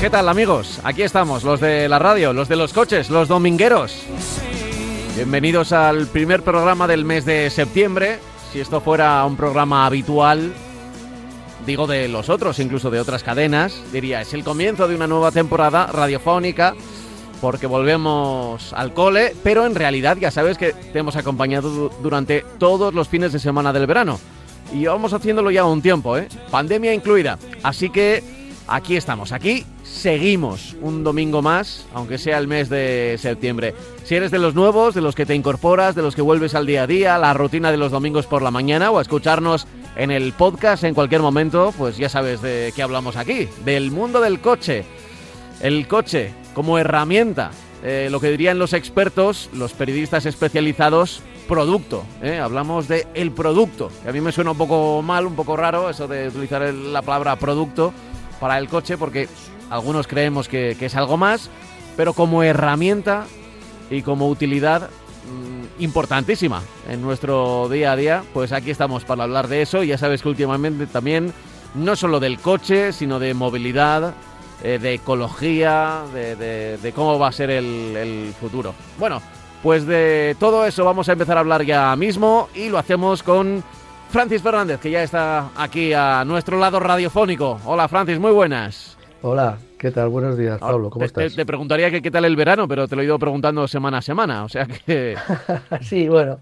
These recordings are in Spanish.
¿Qué tal amigos? Aquí estamos, los de la radio, los de los coches, los domingueros. Bienvenidos al primer programa del mes de septiembre. Si esto fuera un programa habitual, digo de los otros, incluso de otras cadenas, diría, es el comienzo de una nueva temporada radiofónica porque volvemos al cole, pero en realidad ya sabes que te hemos acompañado du- durante todos los fines de semana del verano. Y vamos haciéndolo ya un tiempo, ¿eh? Pandemia incluida. Así que aquí estamos, aquí seguimos un domingo más, aunque sea el mes de septiembre. Si eres de los nuevos, de los que te incorporas, de los que vuelves al día a día, la rutina de los domingos por la mañana o a escucharnos en el podcast en cualquier momento, pues ya sabes de qué hablamos aquí, del mundo del coche. El coche como herramienta, eh, lo que dirían los expertos, los periodistas especializados, producto. ¿eh? Hablamos de el producto, a mí me suena un poco mal, un poco raro eso de utilizar la palabra producto para el coche, porque algunos creemos que, es algo más, pero como herramienta y como utilidad mm, importantísima en nuestro día a día, pues aquí estamos para hablar de eso. Ya sabes que últimamente también no solo del coche, sino de movilidad, eh, de ecología, de cómo va a ser el, el futuro. Bueno, pues de todo eso vamos a empezar a hablar ya mismo y lo hacemos con Francis Fernández, que ya está aquí a nuestro lado radiofónico. Hola Francis, muy buenas. Hola, ¿qué tal? Buenos días, Pablo, ¿cómo Te- te, estás? te preguntaría que qué tal el verano, pero te lo he ido preguntando semana a semana, o sea que... Sí, bueno,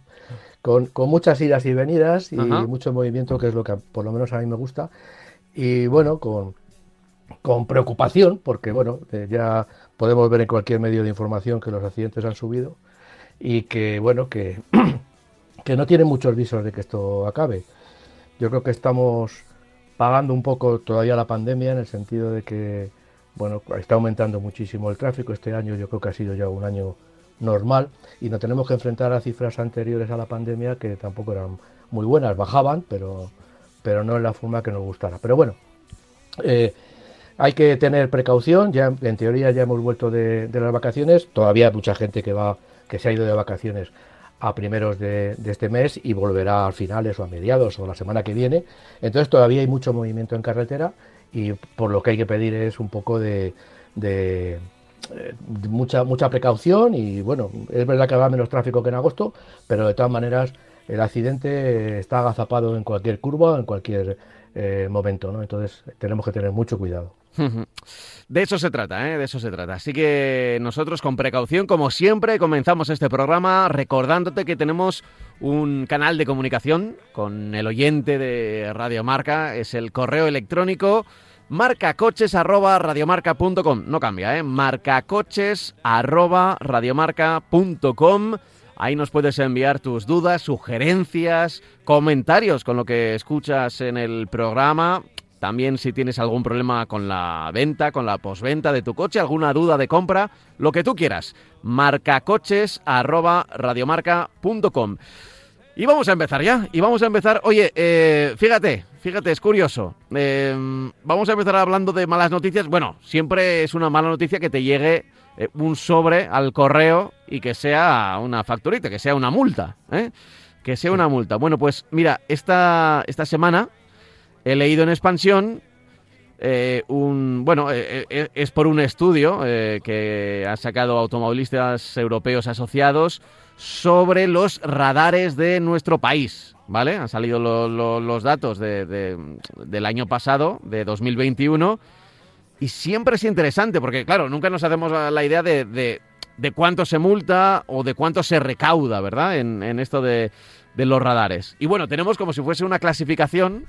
con, con muchas idas y venidas y Ajá. mucho movimiento, que es lo que por lo menos a mí me gusta. Y bueno, con, con preocupación, porque bueno, eh, ya podemos ver en cualquier medio de información que los accidentes han subido y que bueno, que, que no tienen muchos visos de que esto acabe. Yo creo que estamos pagando un poco todavía la pandemia en el sentido de que bueno, está aumentando muchísimo el tráfico. Este año yo creo que ha sido ya un año normal y nos tenemos que enfrentar a cifras anteriores a la pandemia que tampoco eran muy buenas, bajaban, pero, pero no en la forma que nos gustara. Pero bueno, eh, hay que tener precaución, ya en teoría ya hemos vuelto de, de las vacaciones, todavía hay mucha gente que va, que se ha ido de vacaciones a primeros de, este mes y volverá a finales o a mediados o la semana que viene. Entonces todavía hay mucho movimiento en carretera y por lo que hay que pedir es un poco de, eh, mucha, mucha precaución y bueno, es verdad que va menos tráfico que en agosto, pero de todas maneras el accidente está agazapado en cualquier curva, en cualquier eh, momento, ¿no? Entonces tenemos que tener mucho cuidado. De eso se trata, ¿eh? de eso se trata. Así que nosotros con precaución, como siempre, comenzamos este programa recordándote que tenemos un canal de comunicación con el oyente de Radio Marca, es el correo electrónico marcacoches@radiomarca.com. No cambia, ¿eh? marcacoches@radiomarca.com. Ahí nos puedes enviar tus dudas, sugerencias, comentarios con lo que escuchas en el programa. También si tienes algún problema con la venta, con la posventa de tu coche, alguna duda de compra, lo que tú quieras. marcacoches@radiomarca.com. Y vamos a empezar ya. Y vamos a empezar. Oye, eh, fíjate, fíjate, es curioso. Eh, vamos a empezar hablando de malas noticias. Bueno, siempre es una mala noticia que te llegue eh, un sobre al correo y que sea una facturita, que sea una multa. ¿eh? Que sea una multa. Bueno, pues mira, esta, esta semana he leído en expansión eh, un bueno eh, eh, es por un estudio eh, que han sacado automovilistas europeos asociados sobre los radares de nuestro país vale han salido lo- lo- los datos de- de- del año pasado de 2021 y siempre es interesante porque claro nunca nos hacemos la idea de, de- de cuánto se multa o de cuánto se recauda verdad en, en esto de los radares. Y bueno tenemos como si fuese una clasificación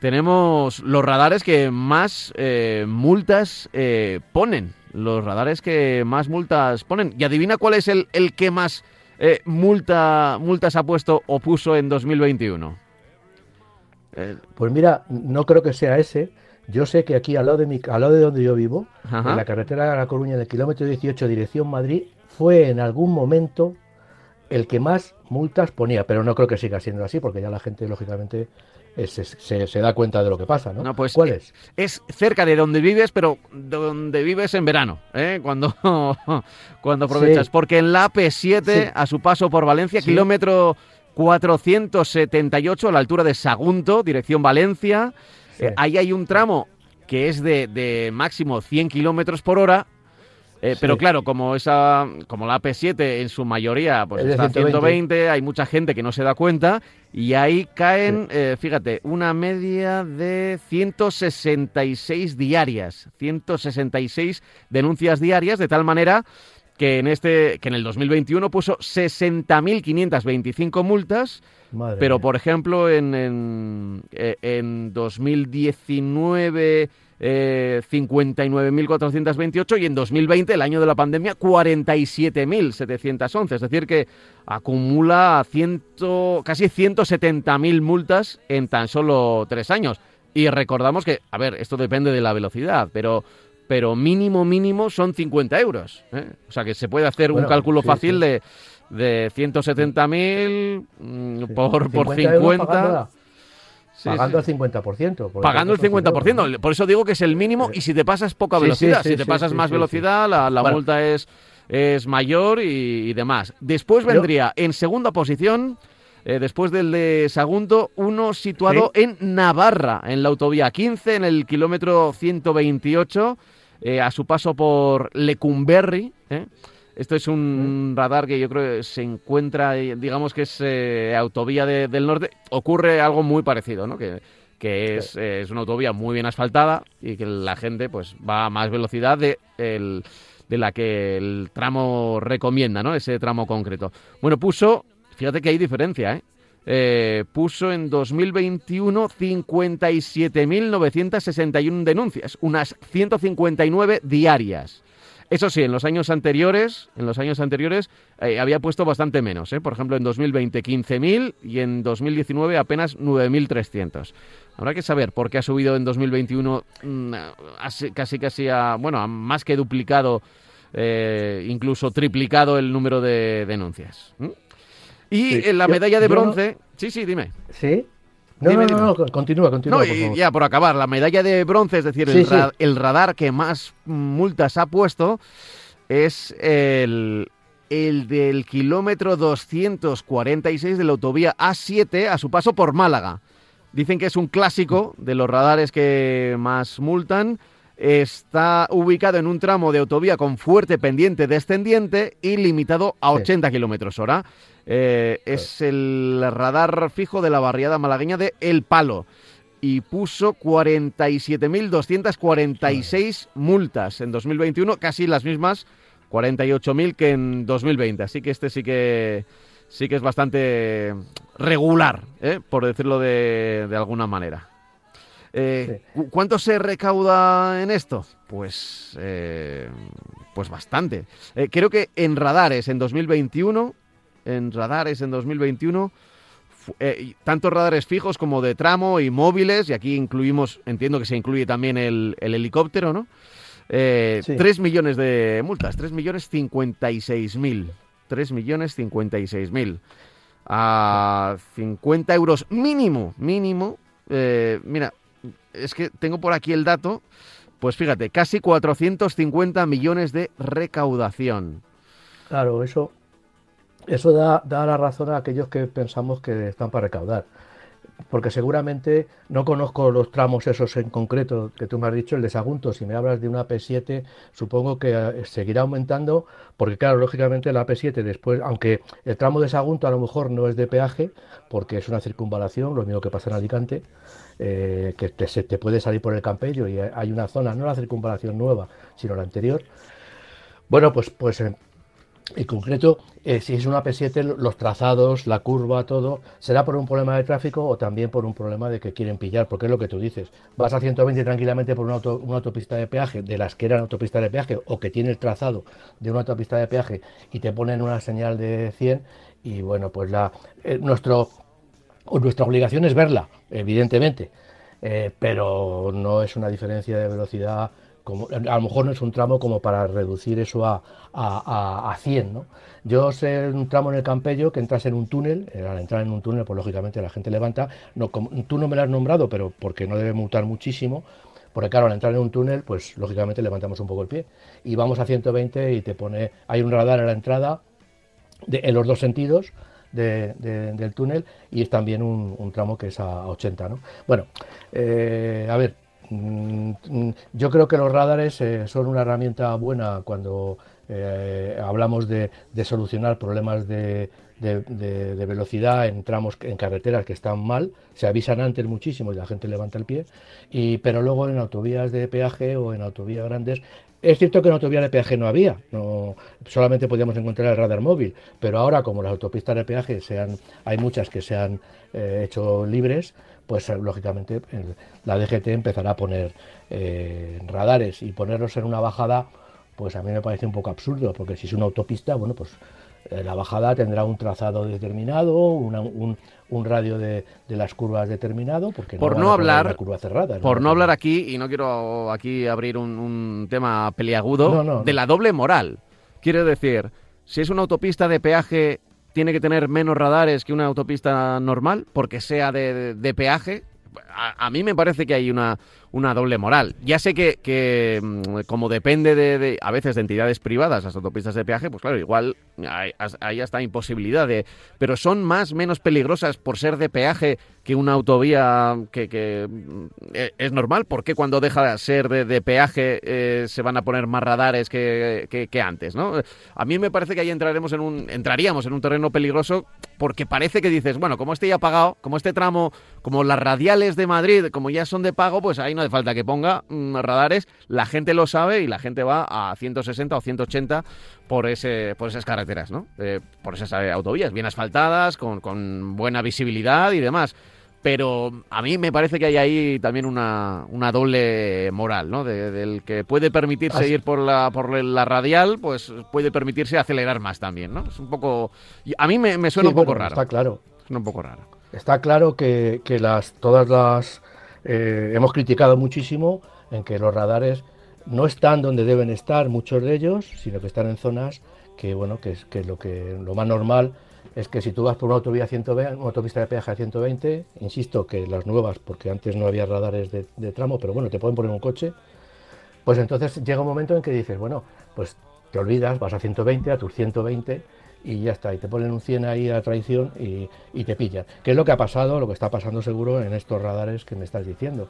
tenemos los radares que más eh, multas eh, ponen. Los radares que más multas ponen. Y adivina cuál es el, el que más eh, multa, multas ha puesto o puso en 2021. Eh, Pues mira, no creo que sea ese. Yo sé que aquí al lado de mi, al lado de donde yo vivo, Ajá. en la carretera de La Coruña, en el kilómetro 18, dirección Madrid, fue en algún momento el que más multas ponía, pero no creo que siga siendo así, porque ya la gente, lógicamente, eh, se, da cuenta de lo que pasa, ¿no? pues, ¿Cuál eh, es? Es cerca de donde vives, pero donde vives en verano, ¿eh? cuando, cuando aprovechas. Porque en la AP7, a su paso por Valencia, kilómetro 478, a la altura de Sagunto, dirección Valencia, eh, ahí hay un tramo que es de, de máximo 100 kilómetros por hora eh, pero claro, como esa, como la AP7 en su mayoría pues está a 120, hay mucha gente que no se da cuenta y ahí caen, eh, fíjate, una media de 166 diarias, 166 denuncias diarias, de tal manera que en este, que en el 2021 puso 60.525 multas, pero por ejemplo en, en, eh, en 2019 eh, 59.428 y en 2020, el año de la pandemia, 47.711. Es decir, que acumula ciento, casi 170.000 multas en tan solo tres años. Y recordamos que, a ver, esto depende de la velocidad, pero pero mínimo, mínimo son 50 euros. ¿eh? O sea que se puede hacer un cálculo fácil de de 170.000 mm, por, por 50 pagando el 50%. Pagando el 50%. Por eso digo que es el mínimo y si te pasas poca velocidad. si te pasas más velocidad, la, multa es, es mayor y, demás. Después vendría en segunda posición, eh, después del de Sagunto, uno situado en Navarra, en la autovía 15, en el kilómetro 128, eh, a su paso por Lecumberri. ¿eh? Esto es un radar que yo creo que se encuentra, digamos que es eh, autovía del norte. Ocurre algo muy parecido, ¿no? Que, que es, eh, es, una autovía muy bien asfaltada y que la gente pues va a más velocidad de, el, de la que el tramo recomienda, ¿no? Ese tramo concreto. Bueno, puso, fíjate que hay diferencia, ¿eh? Eh, puso en 2021 57.961 denuncias, unas 159 diarias. Eso sí, en los años anteriores, en los años anteriores eh, había puesto bastante menos. ¿eh? Por ejemplo, en 2020 15.000 y en 2019 apenas 9.300. Habrá que saber por qué ha subido en 2021 mm, casi casi a, bueno, más que duplicado, eh, incluso triplicado el número de denuncias. Y en la medalla de bronce, sí, sí, dime. Sí. No, no, no, continúa, continúa. y ya por acabar, la medalla de bronce, es decir, el, radar que más multas ha puesto es el, el del kilómetro 246 de la autovía A7 a su paso por Málaga. Dicen que es un clásico de los radares que más multan. Está ubicado en un tramo de autovía con fuerte pendiente descendiente y limitado a 80 kilómetros hora. Eh, es el radar fijo de la barriada malagueña de El Palo y puso 47.246 multas en 2021, casi las mismas 48.000 que en 2020. Así que este sí que sí que es bastante regular, ¿eh? por decirlo de, alguna manera. Eh, ¿Cuánto se recauda en esto? Pues, pues bastante. creo que en radares en 2021 en radares en 2021. Eh, tanto radares fijos como de tramo y móviles, y aquí incluimos, entiendo que se incluye también el, helicóptero, ¿no? Eh, 3 millones de multas, 3 millones 56 mil. 3 millones 56 mil. A 50 euros mínimo, mínimo. Eh, mira, es que tengo por aquí el dato. Pues fíjate, casi 450 millones de recaudación. Claro, eso eso da, la razón a aquellos que pensamos que están para recaudar. Porque seguramente no conozco los tramos esos en concreto que tú me has dicho, el de Sagunto. Si me hablas de una P7, supongo que eh, seguirá aumentando, porque claro, lógicamente la P7 después, aunque el tramo de Sagunto a lo mejor no es de peaje, porque es una circunvalación, lo mismo que pasa en Alicante, eh, que te, se te puede salir por el Campello y hay una zona, no la circunvalación nueva, sino la anterior. Bueno, pues, pues eh, en concreto, eh, si es una P7, los trazados, la curva, todo, será por un problema de tráfico o también por un problema de que quieren pillar, porque es lo que tú dices. Vas a 120 tranquilamente por una, autopista de peaje, de las que eran autopistas de peaje, o que tiene el trazado de una autopista de peaje y te ponen una señal de 100, y bueno, pues la, eh, nuestro, nuestra obligación es verla, evidentemente, eh, pero no es una diferencia de velocidad a lo mejor no es un tramo como para reducir eso a, a, a 100, ¿no? Yo sé un tramo en el Campello que entras en un túnel, eh, al entrar en un túnel, pues lógicamente la gente levanta, no, tú no me lo has nombrado, pero porque no debe mutar muchísimo, porque claro, al entrar en un túnel, pues lógicamente levantamos un poco el pie y vamos a 120 y te pone, hay un radar a la entrada en los dos sentidos, del túnel y es también un, tramo que es a 80. ¿no? Bueno, eh, a ver, yo creo que los radares eh, son una herramienta buena cuando eh, hablamos de, solucionar problemas de, velocidad en tramos, en carreteras que están mal, se avisan antes muchísimo y la gente levanta el pie, y, pero luego en autovías de peaje o en autovías grandes es cierto que en autovías de peaje no había, no, solamente podíamos encontrar el radar móvil, pero ahora como las autopistas de peaje sean, hay muchas que se han eh, hecho libres, pues lógicamente la DGT empezará a poner eh, radares y ponerlos en una bajada pues a mí me parece un poco absurdo, porque si es una autopista, bueno, pues eh, la bajada tendrá un trazado determinado, un, radio de, las curvas determinado, porque por no, hablar curva cerrada. Por no, hablar aquí, y no quiero aquí abrir un, tema peliagudo, de la doble moral. Quiero decir, si es una autopista de peaje, tiene que tener menos radares que una autopista normal, porque sea de, peaje. a, mí me parece que hay una, una doble moral. Ya sé que, que mm, como depende de, a veces de entidades privadas las autopistas de peaje, pues claro, igual hay, hay hasta imposibilidad de... Pero son más, menos peligrosas por ser de peaje que una autovía que, mm, e, es normal. ¿Por qué cuando deja de ser de, peaje eh, se van a poner más radares que, que, antes? ¿no? A mí me parece que ahí entraremos en un, entraríamos en un terreno peligroso porque parece que dices, bueno, como este ya pagado, como este tramo, como las radiales de Madrid, como ya son de pago, pues ahí no hace falta que ponga mm, radares, la gente lo sabe y la gente va a 160 o 180 por, ese, por esas carreteras, ¿no? Eh, por esas eh, autovías, bien asfaltadas, con, buena visibilidad y demás. Pero a mí me parece que hay ahí también una, doble moral, ¿no? del que puede permitirse ir por la, por la radial, pues puede permitirse acelerar más también, ¿no? Es un poco... A mí me, suena un poco raro. Está claro. Suena un poco raro. Está claro que, que las, todas las eh, hemos criticado muchísimo en que los radares no están donde deben estar muchos de ellos, sino que están en zonas que bueno que lo que lo más normal es que si tú vas por una autovía 120, una autopista de peaje a 120, insisto que las nuevas, porque antes no había radares de, de, tramo, pero bueno, te pueden poner un coche, pues entonces llega un momento en que dices, bueno, pues te olvidas, vas a 120, a tus 120 y ya está, y te ponen un 100 ahí a traición y, y, te pillan. ¿Qué es lo que ha pasado, lo que está pasando seguro en estos radares que me estás diciendo?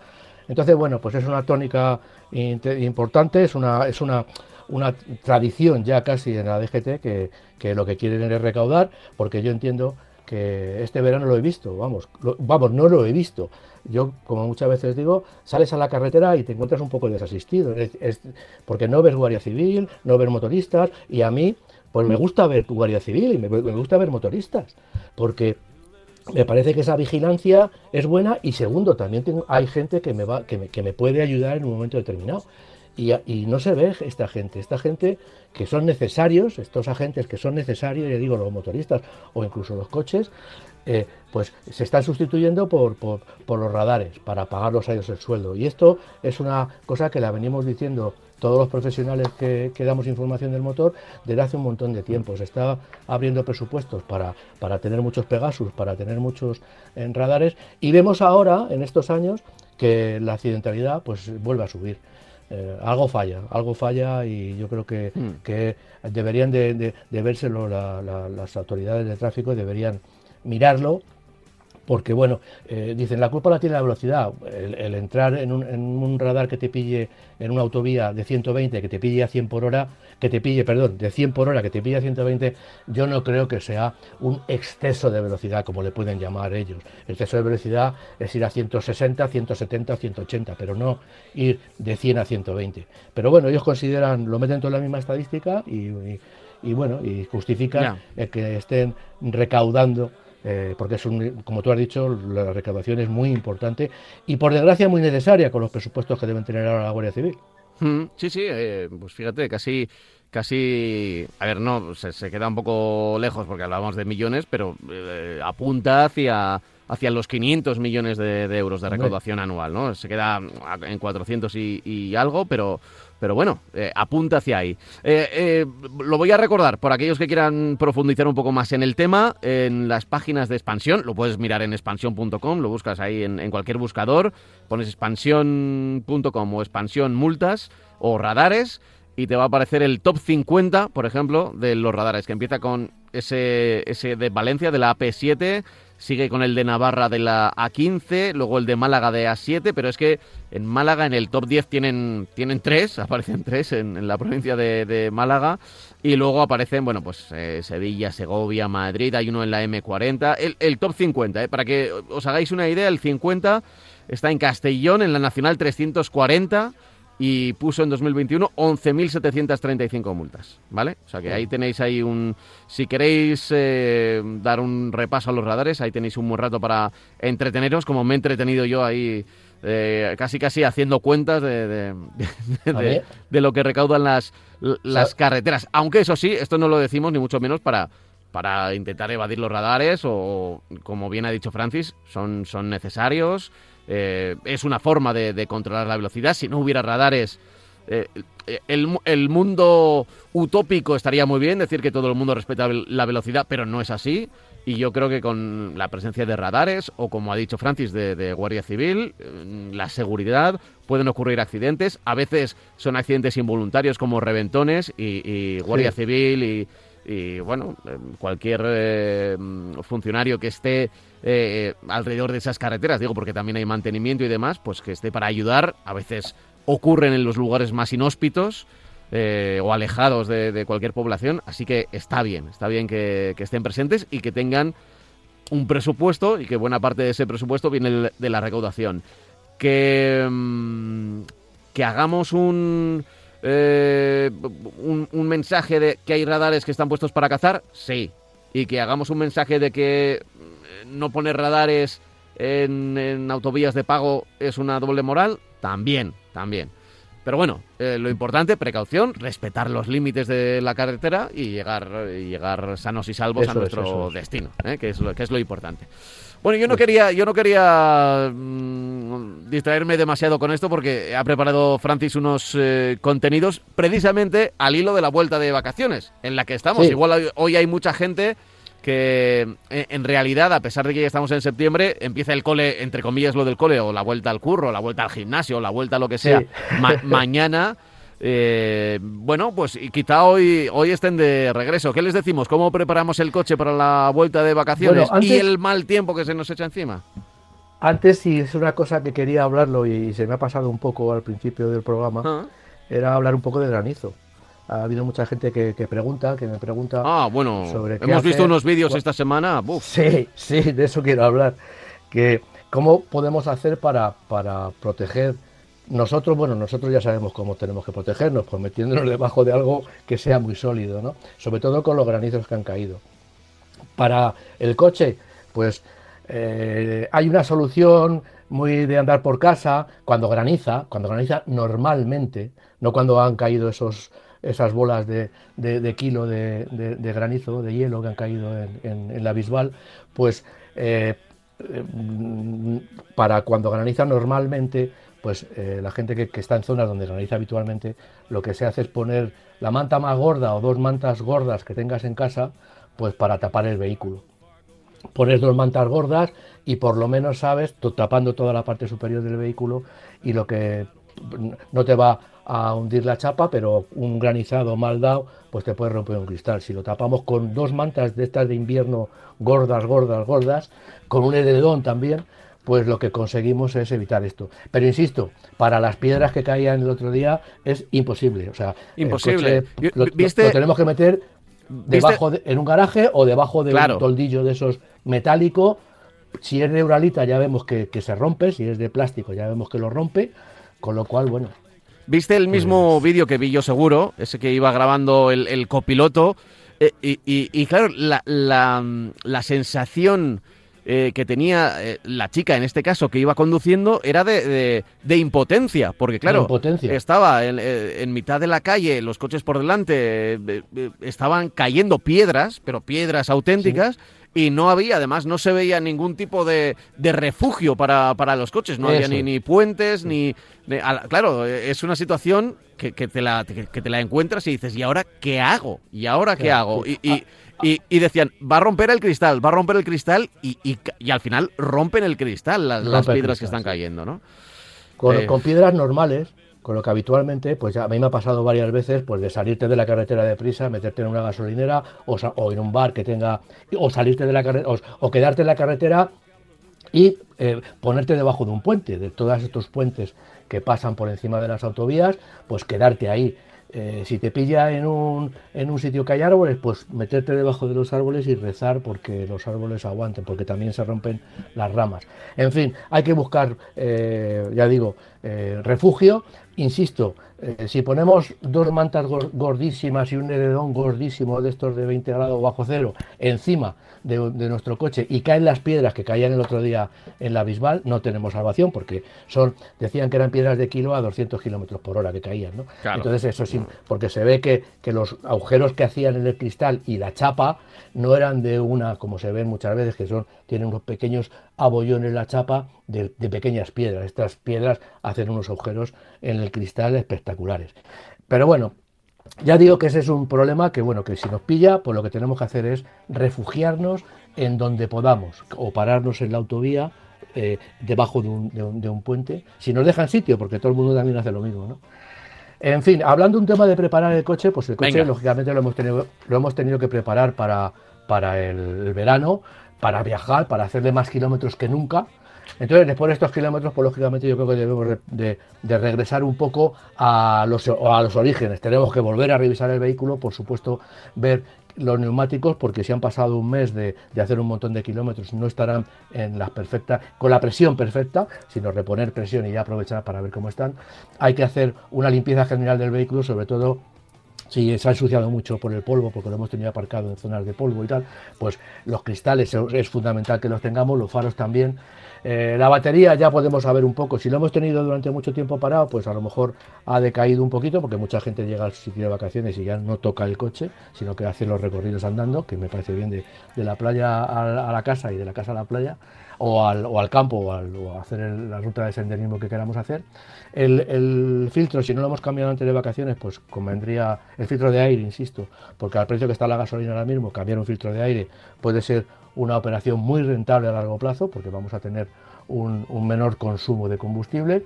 Entonces, bueno, pues es una tónica importante, es una, es una, una tradición ya casi en la DGT que, que lo que quieren es recaudar, porque yo entiendo que este verano lo he visto, vamos, vamos, no lo he visto. Yo, como muchas veces digo, sales a la carretera y te encuentras un poco desasistido, es, porque no ves guardia civil, no ves motoristas, y a mí pues me gusta ver guardia civil y me, gusta ver motoristas, porque me parece que esa vigilancia es buena y segundo, también hay gente que me, va, que me puede ayudar en un momento determinado. Y, no se ve esta gente, esta gente que son necesarios, estos agentes que son necesarios, ya digo, los motoristas o incluso los coches, eh, pues se están sustituyendo por, los radares para pagarlos a ellos el sueldo. Y esto es una cosa que la venimos diciendo todos los profesionales que, damos información del motor desde hace un montón de tiempo. Se está abriendo presupuestos para, para tener muchos Pegasus, para tener muchos en radares y vemos ahora, en estos años, que la accidentalidad pues vuelve a subir. Eh, algo falla, algo falla y yo creo que, hmm. deberían de, de, vérselo las autoridades de tráfico, deberían mirarlo porque bueno, eh, dicen, la culpa la tiene la velocidad, el, entrar en un, radar que te pille en una autovía de 120, que te pille a 100 por hora, que te pille, perdón, de 100 por hora, que te pille a 120, yo no creo que sea un exceso de velocidad, como le pueden llamar ellos. El exceso de velocidad es ir a 160, 170, 180, pero no ir de 100 a 120. Pero bueno, ellos consideran, lo meten todo en la misma estadística y, bueno, y justifican el que estén recaudando eh, porque es un, como tú has dicho, la recaudación es muy importante y por desgracia muy necesaria con los presupuestos que deben tener ahora la Guardia Civil. Mm, sí, sí, eh, pues fíjate, casi, casi, a ver, no, se, queda un poco lejos porque hablábamos de millones, pero eh, apunta hacia hacia los 500 millones de, euros de recaudación anual, ¿no? Se queda en 400 y, algo, pero, pero bueno, eh, apunta hacia ahí. Eh, eh, lo voy a recordar por aquellos que quieran profundizar un poco más en el tema, en las páginas de expansión, lo puedes mirar en expansión.com, lo buscas ahí en, en cualquier buscador, pones expansión.com o expansión multas o radares y te va a aparecer el top 50, por ejemplo, de los radares, que empieza con ese, ese de Valencia, de la AP7, sigue con el de Navarra de la A15, luego el de Málaga de A7, pero es que en Málaga en el top 10 tienen, tienen tres, aparecen tres en, la provincia de, Málaga, y luego aparecen, bueno, pues eh, Sevilla, Segovia, Madrid, hay uno en la M40, el, el top 50, eh, para que os hagáis una idea, el 50 está en Castellón, en la Nacional 340, y puso en 2021 11.735 multas, ¿vale? O sea que ahí tenéis ahí un... Si queréis eh, dar un repaso a los radares, ahí tenéis un buen rato para entreteneros, como me he entretenido yo ahí eh, casi casi haciendo cuentas de, de, lo que recaudan las, las carreteras. Aunque eso sí, esto no lo decimos ni mucho menos para para intentar evadir los radares o, como bien ha dicho Francis, son, son necesarios eh, es una forma de, controlar la velocidad. Si no hubiera radares, eh, el, mundo utópico estaría muy bien, decir que todo el mundo respeta la velocidad, pero no es así. Y yo creo que con la presencia de radares, o como ha dicho Francis, de, Guardia Civil, eh, la seguridad, pueden ocurrir accidentes. A veces son accidentes involuntarios como reventones y, Guardia Civil y y bueno, cualquier eh, funcionario que esté eh, alrededor de esas carreteras, digo porque también hay mantenimiento y demás, pues que esté para ayudar, a veces ocurren en los lugares más inhóspitos eh, o alejados de, cualquier población, así que está bien, está bien que, estén presentes y que tengan un presupuesto y que buena parte de ese presupuesto viene de la recaudación. Que, mm, que hagamos un eh, un, mensaje de que hay radares que están puestos para cazar, sí. Y que hagamos un mensaje de que eh, no poner radares en, autovías de pago es una doble moral, también, también. Pero bueno, eh, lo importante, precaución, respetar los límites de la carretera y llegar, llegar sanos y salvos a nuestro destino, que, es lo, que es lo importante. Bueno, yo no pues quería, yo no quería mm, distraerme demasiado con esto porque ha preparado Francis unos eh, contenidos precisamente al hilo de la vuelta de vacaciones en la que estamos. Igual hoy hay mucha gente que eh, en realidad, a pesar de que ya estamos en septiembre, empieza el cole, entre comillas, lo del cole, o la vuelta al curro, la vuelta al gimnasio, la vuelta a lo que sea, mañana. Eh, bueno, pues quizá hoy, hoy estén de regreso. ¿Qué les decimos? ¿Cómo preparamos el coche para la vuelta de vacaciones y el mal tiempo que se nos echa encima? Antes, si es una cosa que quería hablarlo y se me ha pasado un poco al principio del programa, ah. era hablar un poco de granizo. Ha habido mucha gente que, pregunta, que me pregunta. Ah, bueno, hemos visto unos vídeos esta semana. Sí, sí, de eso quiero hablar. Que cómo podemos hacer para, para proteger nosotros, bueno, nosotros ya sabemos cómo tenemos que protegernos, pues metiéndonos debajo de algo que sea muy sólido, ¿no? Sobre todo con los granizos que han caído. Para el coche, pues eh, hay una solución muy de andar por casa cuando graniza, cuando graniza normalmente, no cuando han caído esos, esas bolas de, kilo de, granizo, de hielo que han caído en, la Bisbal, pues eh, eh, para cuando graniza normalmente pues eh, la gente que, está en zonas donde realiza habitualmente, lo que se hace es poner la manta más gorda o dos mantas gordas que tengas en casa, pues para tapar el vehículo. Pones dos mantas gordas y por lo menos sabes, tapando toda la parte superior del vehículo y lo que no te va a hundir la chapa, pero un granizado mal dado, pues te puede romper un cristal. Si lo tapamos con dos mantas de estas de invierno gordas, gordas, gordas, con un edredón también, pues lo que conseguimos es evitar esto. Pero insisto, para las piedras que caían el otro día es imposible. O sea, imposible. lo, tenemos que meter debajo en un garaje o debajo de un toldillo de esos metálico. Si es de uralita ya vemos que, se rompe, si es de plástico ya vemos que lo rompe, con lo cual, bueno. ¿Viste el mismo pues vídeo que vi yo seguro? Ese que iba grabando el, copiloto. Eh, y, claro, la, la sensación eh, que tenía eh, la chica, en este caso, que iba conduciendo, era de, de, impotencia, porque claro, estaba eh, en, mitad de la calle, los coches por delante, estaban cayendo piedras, pero piedras auténticas, y no había, además, no se veía ningún tipo de, de refugio para, para, los coches, no había ni, ni, puentes, ni... claro, es una situación que, que te la, que, te la encuentras y dices, ¿y ahora qué hago? ¿Y ahora qué hago? Y, y, y, decían, va a romper el cristal, va a romper el cristal y, y, al final rompen el cristal las, piedras que están cayendo, ¿no? Con, eh, con, piedras normales, con lo que habitualmente, pues ya a mí me ha pasado varias veces, pues de salirte de la carretera deprisa, meterte en una gasolinera o, o en un bar que tenga, o salirte de la carretera, o, quedarte en la carretera y eh, ponerte debajo de un puente, de todos estos puentes que pasan por encima de las autovías, pues quedarte ahí eh, si te pilla en un, en un sitio que hay árboles, pues meterte debajo de los árboles y rezar porque los árboles aguanten, porque también se rompen las ramas. En fin, hay que buscar, eh, ya digo, eh, refugio. Insisto, si ponemos dos mantas gordísimas y un heredón gordísimo de estos de 20 grados bajo cero encima de, nuestro coche y caen las piedras que caían el otro día en la Bisbal, no tenemos salvación porque son, decían que eran piedras de kilo a 200 kilómetros por hora que caían, ¿no? Entonces eso sí, porque se ve que, que los agujeros que hacían en el cristal y la chapa no eran de una, como se ven muchas veces, que son, tienen unos pequeños abollones en la chapa de, de pequeñas piedras. Estas piedras hacen unos agujeros en el cristal espectaculares. Pero bueno, ya digo que ese es un problema que, bueno, que si nos pilla, pues lo que tenemos que hacer es refugiarnos en donde podamos o pararnos en la autovía eh, debajo de un, puente, si nos dejan sitio, porque todo el mundo también hace lo mismo, ¿no? En fin, hablando de un tema de preparar el coche, pues el coche lógicamente lo hemos tenido, lo hemos tenido que preparar para, para el verano, para viajar, para hacerle más kilómetros que nunca, entonces, después de estos kilómetros, pues lógicamente yo creo que debemos de, regresar un poco a los, a los orígenes. Tenemos que volver a revisar el vehículo, por supuesto, ver los neumáticos, porque si han pasado un mes de, hacer un montón de kilómetros, no estarán en las perfectas, con la presión perfecta, sino reponer presión y ya aprovechar para ver cómo están. Hay que hacer una limpieza general del vehículo, sobre todo si se ha ensuciado mucho por el polvo, porque lo hemos tenido aparcado en zonas de polvo y tal, pues los cristales es fundamental que los tengamos, los faros también. Eh, la batería ya podemos saber un poco, si lo hemos tenido durante mucho tiempo parado, pues a lo mejor ha decaído un poquito, porque mucha gente llega al sitio de vacaciones y ya no toca el coche, sino que hace los recorridos andando, que me parece bien de, la playa a, la casa y de la casa a la playa, o al, campo, o, al, hacer la ruta de senderismo que queramos hacer. El, filtro, si no lo hemos cambiado antes de vacaciones, pues convendría el filtro de aire, insisto, porque al precio que está la gasolina ahora mismo, cambiar un filtro de aire puede ser una operación muy rentable a largo plazo, porque vamos a tener un, menor consumo de combustible.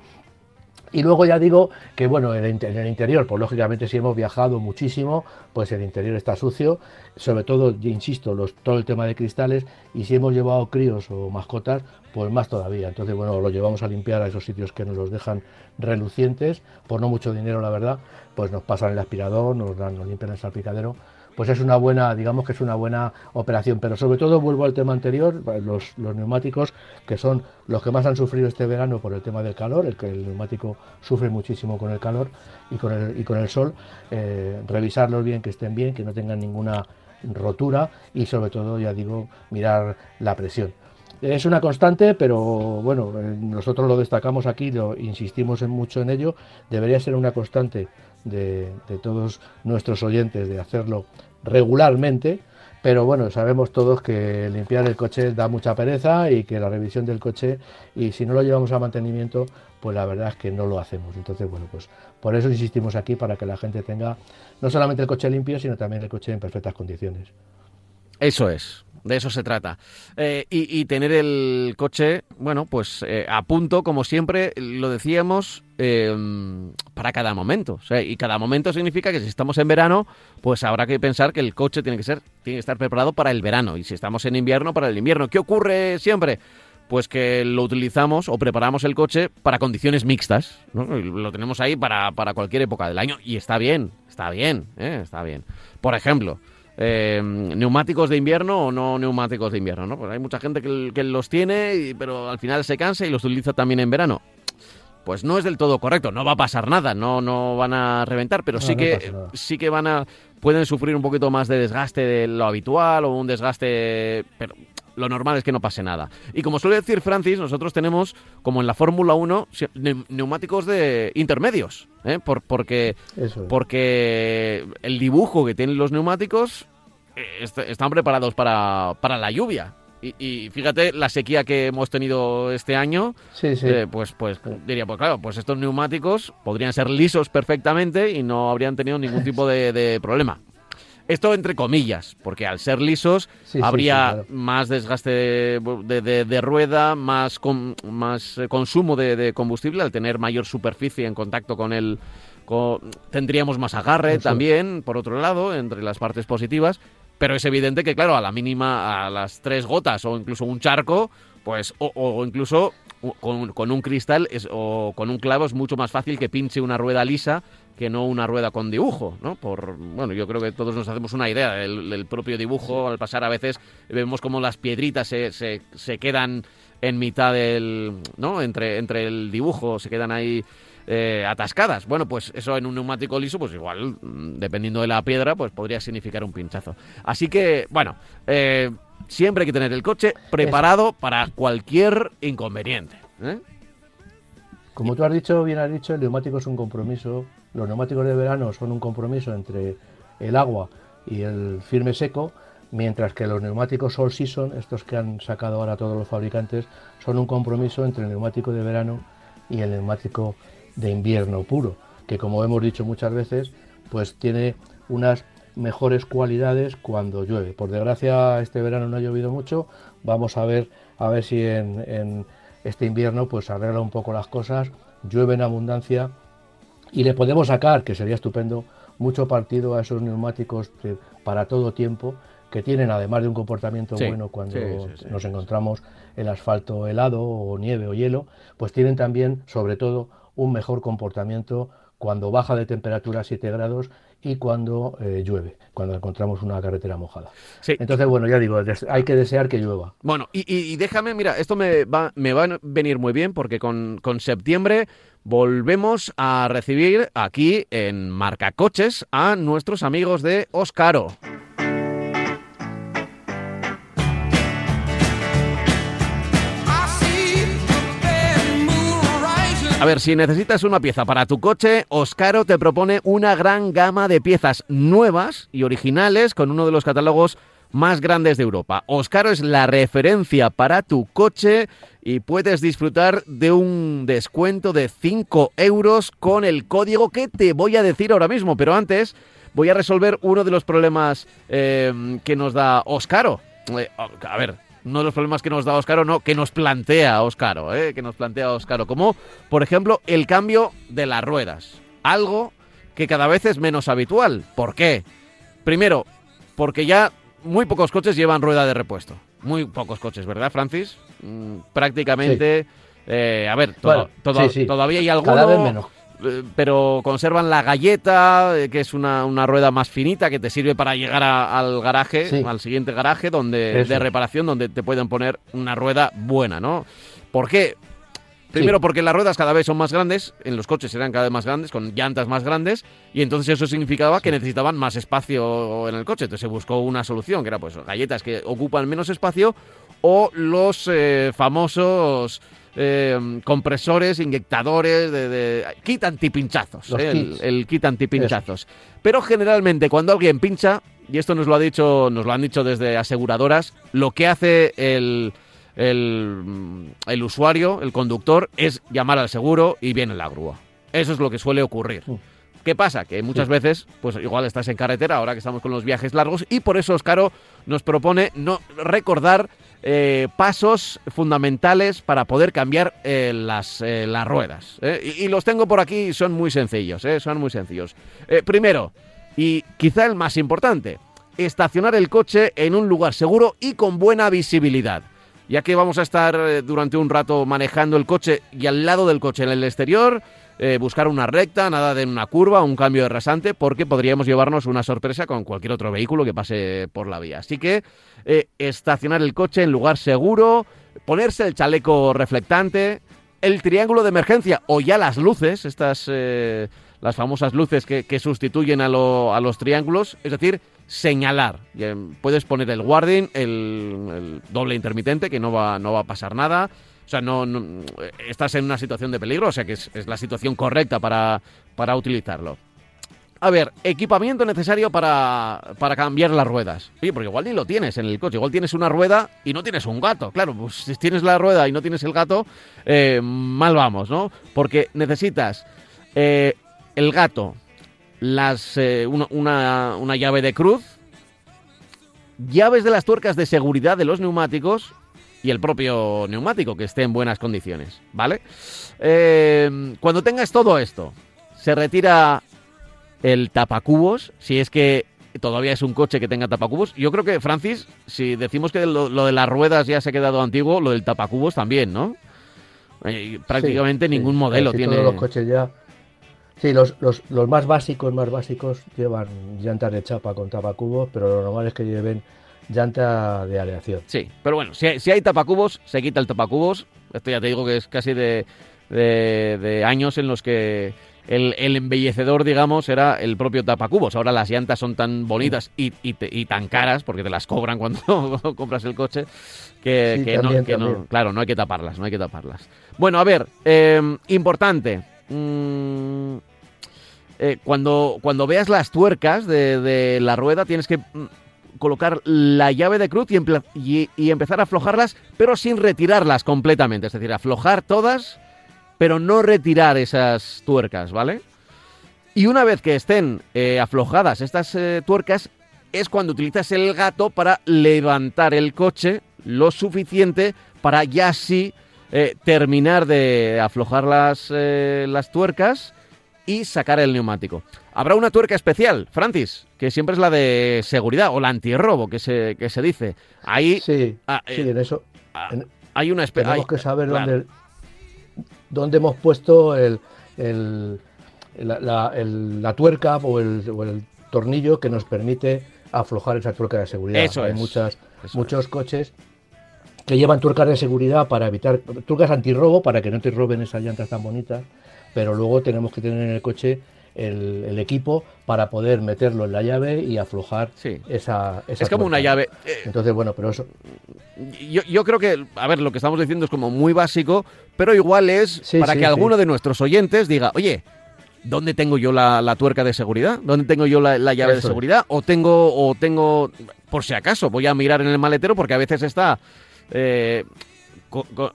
Y luego ya digo que bueno, en el interior, pues lógicamente si hemos viajado muchísimo, pues el interior está sucio, sobre todo, insisto, los, todo el tema de cristales, y si hemos llevado críos o mascotas, pues más todavía. Entonces, bueno, lo llevamos a limpiar a esos sitios que nos los dejan relucientes, por no mucho dinero, la verdad, pues nos pasan el aspirador, nos, dan, nos limpian el salpicadero pues es una buena, digamos que es una buena operación. Pero sobre todo vuelvo al tema anterior, los, neumáticos, que son los que más han sufrido este verano por el tema del calor, el que el neumático sufre muchísimo con el calor y con el, sol, eh, revisarlos bien, que estén bien, que no tengan ninguna rotura y sobre todo, ya digo, mirar la presión. Es una constante, pero bueno, eh, nosotros lo destacamos aquí, lo insistimos en mucho en ello, debería ser una constante de, todos nuestros oyentes de hacerlo regularmente, pero bueno, sabemos todos que limpiar el coche da mucha pereza y que la revisión del coche, y si no lo llevamos a mantenimiento, pues la verdad es que no lo hacemos. Entonces, bueno, pues por eso insistimos aquí, para que la gente tenga no solamente el coche limpio, sino también el coche en perfectas condiciones. Eso es, de eso se trata. Eh, y, tener el coche, bueno, pues eh, a punto, como siempre lo decíamos, em, para cada momento. y cada momento significa que si estamos en verano, pues habrá que pensar que el coche tiene que ser, tiene que estar preparado para el verano. Y si estamos en invierno, para el invierno. ¿Qué ocurre siempre? Pues que lo utilizamos o preparamos el coche para condiciones mixtas. Lo tenemos ahí para, para cualquier época del año. Y está bien, está bien, ¿eh? está bien. Por ejemplo, eh, neumáticos de invierno o no neumáticos de invierno, ¿no? Pues hay mucha gente que, los tiene, pero al final se cansa y los utiliza también en verano. Pues no es del todo correcto, no va a pasar nada, no, no van a reventar, pero sí que sí que van a pueden sufrir un poquito más de desgaste de lo habitual o un desgaste, pero lo normal es que no pase nada. Y como suele decir Francis, nosotros tenemos, como en la Fórmula 1, neumáticos de intermedios. ¿eh? Por, porque, porque el dibujo que tienen los neumáticos están preparados para, para la lluvia. Y, fíjate la sequía que hemos tenido este año, sí, sí. pues, pues diría, pues claro, pues estos neumáticos podrían ser lisos perfectamente y no habrían tenido ningún tipo de, problema. Esto entre comillas, porque al ser lisos habría más desgaste de, rueda, más, más eh, consumo de, combustible, al tener mayor superficie en contacto con el... tendríamos más agarre también, por otro lado, entre las partes positivas, pero es evidente que, claro, a la mínima, a las tres gotas o incluso un charco, pues, o, incluso con, un cristal o con un clavo es mucho más fácil que pinche una rueda lisa que no una rueda con dibujo, ¿no? Por, bueno, yo creo que todos nos hacemos una idea del, propio dibujo. Al pasar a veces vemos como las piedritas se, se, se, quedan en mitad del, ¿no? Entre, entre el dibujo, se quedan ahí eh, atascadas. Bueno, pues eso en un neumático liso, pues igual, mm, dependiendo de la piedra, pues podría significar un pinchazo. Así que, bueno, eh, siempre hay que tener el coche preparado para cualquier inconveniente. ¿eh? Como tú has dicho, bien has dicho, el neumático es un compromiso. Los neumáticos de verano son un compromiso entre el agua y el firme seco, mientras que los neumáticos All Season, estos que han sacado ahora todos los fabricantes, son un compromiso entre el neumático de verano y el neumático de invierno puro, que como hemos dicho muchas veces, pues tiene unas mejores cualidades cuando llueve. Por desgracia este verano no ha llovido mucho, vamos a ver a ver si en, este invierno pues arregla un poco las cosas, llueve en abundancia y le podemos sacar, que sería estupendo, mucho partido a esos neumáticos para todo tiempo que tienen además de un comportamiento bueno cuando nos encontramos el asfalto helado o nieve o hielo, pues tienen también sobre todo un mejor comportamiento cuando baja de temperatura a 7 grados y cuando eh, llueve, cuando encontramos una carretera mojada. Entonces, bueno, ya digo, hay que desear que llueva. Bueno, y, déjame, mira, esto me va, me va a venir muy bien porque con, con septiembre volvemos a recibir aquí en Marca Coches a nuestros amigos de Oscaro. A ver, si necesitas una pieza para tu coche, Oscaro te propone una gran gama de piezas nuevas y originales con uno de los catálogos más grandes de Europa. Oscaro es la referencia para tu coche y puedes disfrutar de un descuento de 5 euros con el código que te voy a decir ahora mismo. Pero antes voy a resolver uno de los problemas eh, que nos da Oscaro. Eh, a ver, uno de los problemas que nos da Oscaro, no, que nos plantea Oscaro, ¿eh? que nos plantea Oscaro, como por ejemplo el cambio de las ruedas, algo que cada vez es menos habitual. ¿Por qué? Primero, porque ya muy pocos coches llevan rueda de repuesto. Muy pocos coches, ¿verdad, Francis? Mm, prácticamente... Eh, a ver, todavía hay algunos... menos eh, pero conservan la galleta, eh, que es una, rueda más finita que te sirve para llegar al garaje, al siguiente garaje donde de reparación, donde te pueden poner una rueda buena, ¿no? ¿Por qué? Primero porque las ruedas cada vez son más grandes, en los coches eran cada vez más grandes, con llantas más grandes, y entonces eso significaba que necesitaban más espacio en el coche. Entonces se buscó una solución, que era pues galletas que ocupan menos espacio o los eh, famosos eh, compresores, inyectores, de, kit antipinchazos, eh, el, kit antipinchazos. Pero generalmente cuando alguien pincha, y esto nos lo ha dicho, nos lo han dicho desde aseguradoras, lo que hace el, el, usuario, el conductor, es llamar al seguro y viene la grúa. Eso es lo que suele ocurrir. Mm. ¿Qué pasa? Que muchas veces, pues igual estás en carretera, ahora que estamos con los viajes largos, y por eso Oscaro nos propone no recordar eh, pasos fundamentales para poder cambiar eh, las, eh, las, ruedas. Y, los tengo por aquí, son muy sencillos, son muy sencillos. primero, y quizá el más importante, estacionar el coche en un lugar seguro y con buena visibilidad. Ya que vamos a estar durante un rato manejando el coche y al lado del coche en el exterior, eh, buscar una recta, nada de una curva, un cambio de rasante, porque podríamos llevarnos una sorpresa con cualquier otro vehículo que pase por la vía. Así que eh, estacionar el coche en lugar seguro, ponerse el chaleco reflectante, el triángulo de emergencia o ya las luces, estas eh, las famosas luces que, sustituyen a, los triángulos, es decir, señalar. Puedes poner el guarding, el, doble intermitente, que no va, no va a pasar nada. O sea, no, estás en una situación de peligro, o sea que es, la situación correcta para, para utilizarlo. a ver, equipamiento necesario para, para cambiar las ruedas. Oye, porque igual ni lo tienes en el coche. Igual tienes una rueda y no tienes un gato. Claro, pues si tienes la rueda y no tienes el gato, eh, mal vamos, ¿no? Porque necesitas eh, el gato, las, eh, una, una, una llave de cruz, llaves de las tuercas de seguridad de los neumáticos y el propio neumático que esté en buenas condiciones, ¿vale? Eh, cuando tengas todo esto, se retira el tapacubos, si es que todavía es un coche que tenga tapacubos. Yo creo que, Francis, si decimos que lo, lo de las ruedas ya se ha quedado antiguo, lo del tapacubos también, ¿no? Eh, prácticamente Sí, ningún sí. modelo tiene... Todos los coches ya. Sí, los, los, los más básicos, más básicos llevan llantas de chapa con tapacubos, pero lo normal es que lleven llanta de aleación. Sí, pero bueno, si hay, si hay tapacubos, se quita el tapacubos. Esto ya te digo que es casi de, de- de años en los que el, el embellecedor, digamos, era el propio tapacubos. Ahora las llantas son tan bonitas y, y te- y tan caras, porque te las cobran cuando compras el coche, que, Sí, que no, que claro, no hay que taparlas, no hay que taparlas. Bueno, a ver, eh, importante. mm, eh, cuando, cuando veas las tuercas de, de la rueda, tienes que mm, colocar la llave de cruz y, empezar a aflojarlas, pero sin retirarlas completamente. Es decir, aflojar todas, pero no retirar esas tuercas, ¿vale? Y una vez que estén eh, aflojadas estas eh, tuercas, es cuando utilizas el gato para levantar el coche lo suficiente para ya sí eh, terminar de aflojar las, las tuercas y sacar el neumático. Habrá una tuerca especial, Francis, que siempre es la de seguridad o la antirrobo que se, que se dice. Ahí Sí, ah, sí, eh, en eso ah, en- hay una especie... tenemos que saber dónde, dónde hemos puesto el, el- la, la- el- la tuerca o el, o el tornillo que nos permite aflojar esa tuerca de seguridad. Eso Hay es, muchas, eso muchos coches que llevan tuercas de seguridad para evitar tuercas antirrobo para que no te roben esas llantas tan bonitas, pero luego tenemos que tener en el coche el, el equipo para poder meterlo en la llave y aflojar Sí. esa, esa Es como una llave. eh, Entonces, bueno, pero eso, yo, yo creo que, a ver, lo que estamos diciendo es como muy básico, pero igual es Sí, para sí, que alguno de nuestros oyentes diga, oye, ¿dónde tengo yo la, la tuerca de seguridad? ¿Dónde tengo yo la, la llave de Eso seguridad? O tengo, o tengo, por si acaso, voy a mirar en el maletero porque a veces está eh,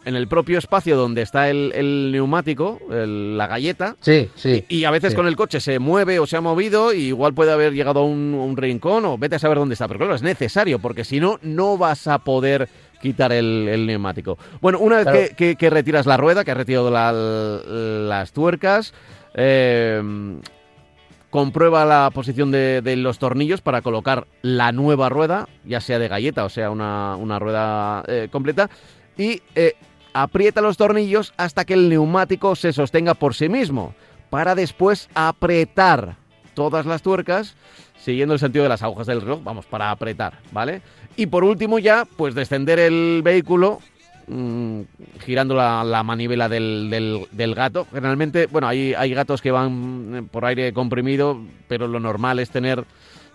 en el propio espacio donde está el, el neumático, el- la galleta, sí, sí. y a veces Sí. con el coche se mueve o se ha movido y igual puede haber llegado a un, un rincón o vete a saber dónde está. Pero claro, es necesario porque si no, no vas a poder quitar el, el neumático. Bueno, una vez Claro. que, que- que retiras la rueda, que has retirado la- las tuercas, eh, comprueba la posición de, de los tornillos para colocar la nueva rueda, ya sea de galleta o sea una, una rueda eh, completa, y eh, aprieta los tornillos hasta que el neumático se sostenga por sí mismo, para después apretar todas las tuercas, siguiendo el sentido de las agujas del reloj, vamos, para apretar, ¿vale? Y por último ya, pues descender el vehículo mm, girando la, la manivela del, del- del gato. Generalmente, bueno, hay, hay gatos que van eh, por aire comprimido, pero lo normal es tener,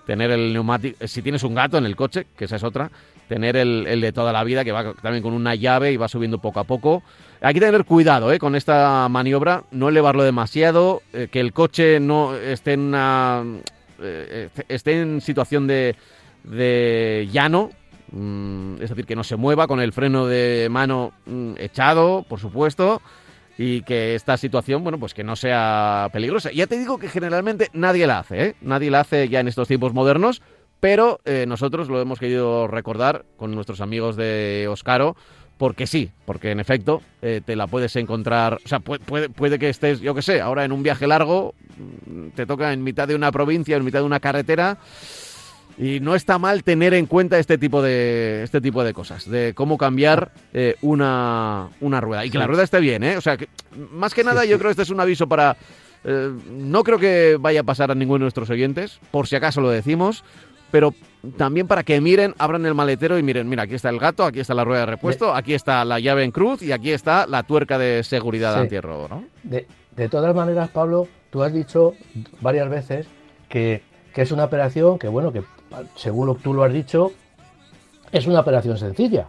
tener el neumático. Si tienes un gato en el coche, que esa es otra, tener el, de toda la vida, que va también con una llave y va subiendo poco a poco. Hay que tener cuidado eh, con esta maniobra, no elevarlo demasiado, eh, que el coche no esté en una. eh, esté en situación de, de llano, mm, es decir, que no se mueva con el freno de mano mm, echado, por supuesto, y que esta situación, bueno, pues que no sea peligrosa. Ya te digo que generalmente nadie la hace, ¿eh? Nadie la hace ya en estos tiempos modernos, pero eh, nosotros lo hemos querido recordar con nuestros amigos de Oscaro, porque sí, porque en efecto eh, te la puedes encontrar, o sea, puede, puede, puede que estés, yo qué sé, ahora en un viaje largo, mm, te toca en mitad de una provincia, en mitad de una carretera, y no está mal tener en cuenta este tipo de este tipo de cosas, de cómo cambiar eh, una, una rueda. Y que la rueda esté bien, ¿eh? O sea, que más que nada yo creo que este es un aviso para... eh, no creo que vaya a pasar a ninguno de nuestros oyentes, por si acaso lo decimos, pero también para que miren, abran el maletero y miren, mira, aquí está el gato, aquí está la rueda de repuesto, aquí está la llave en cruz y aquí está la tuerca de seguridad Sí. antirrobo, ¿no? De, de todas maneras, Pablo, tú has dicho varias veces que, que es una operación que, bueno, que según tú lo has dicho, es una operación sencilla,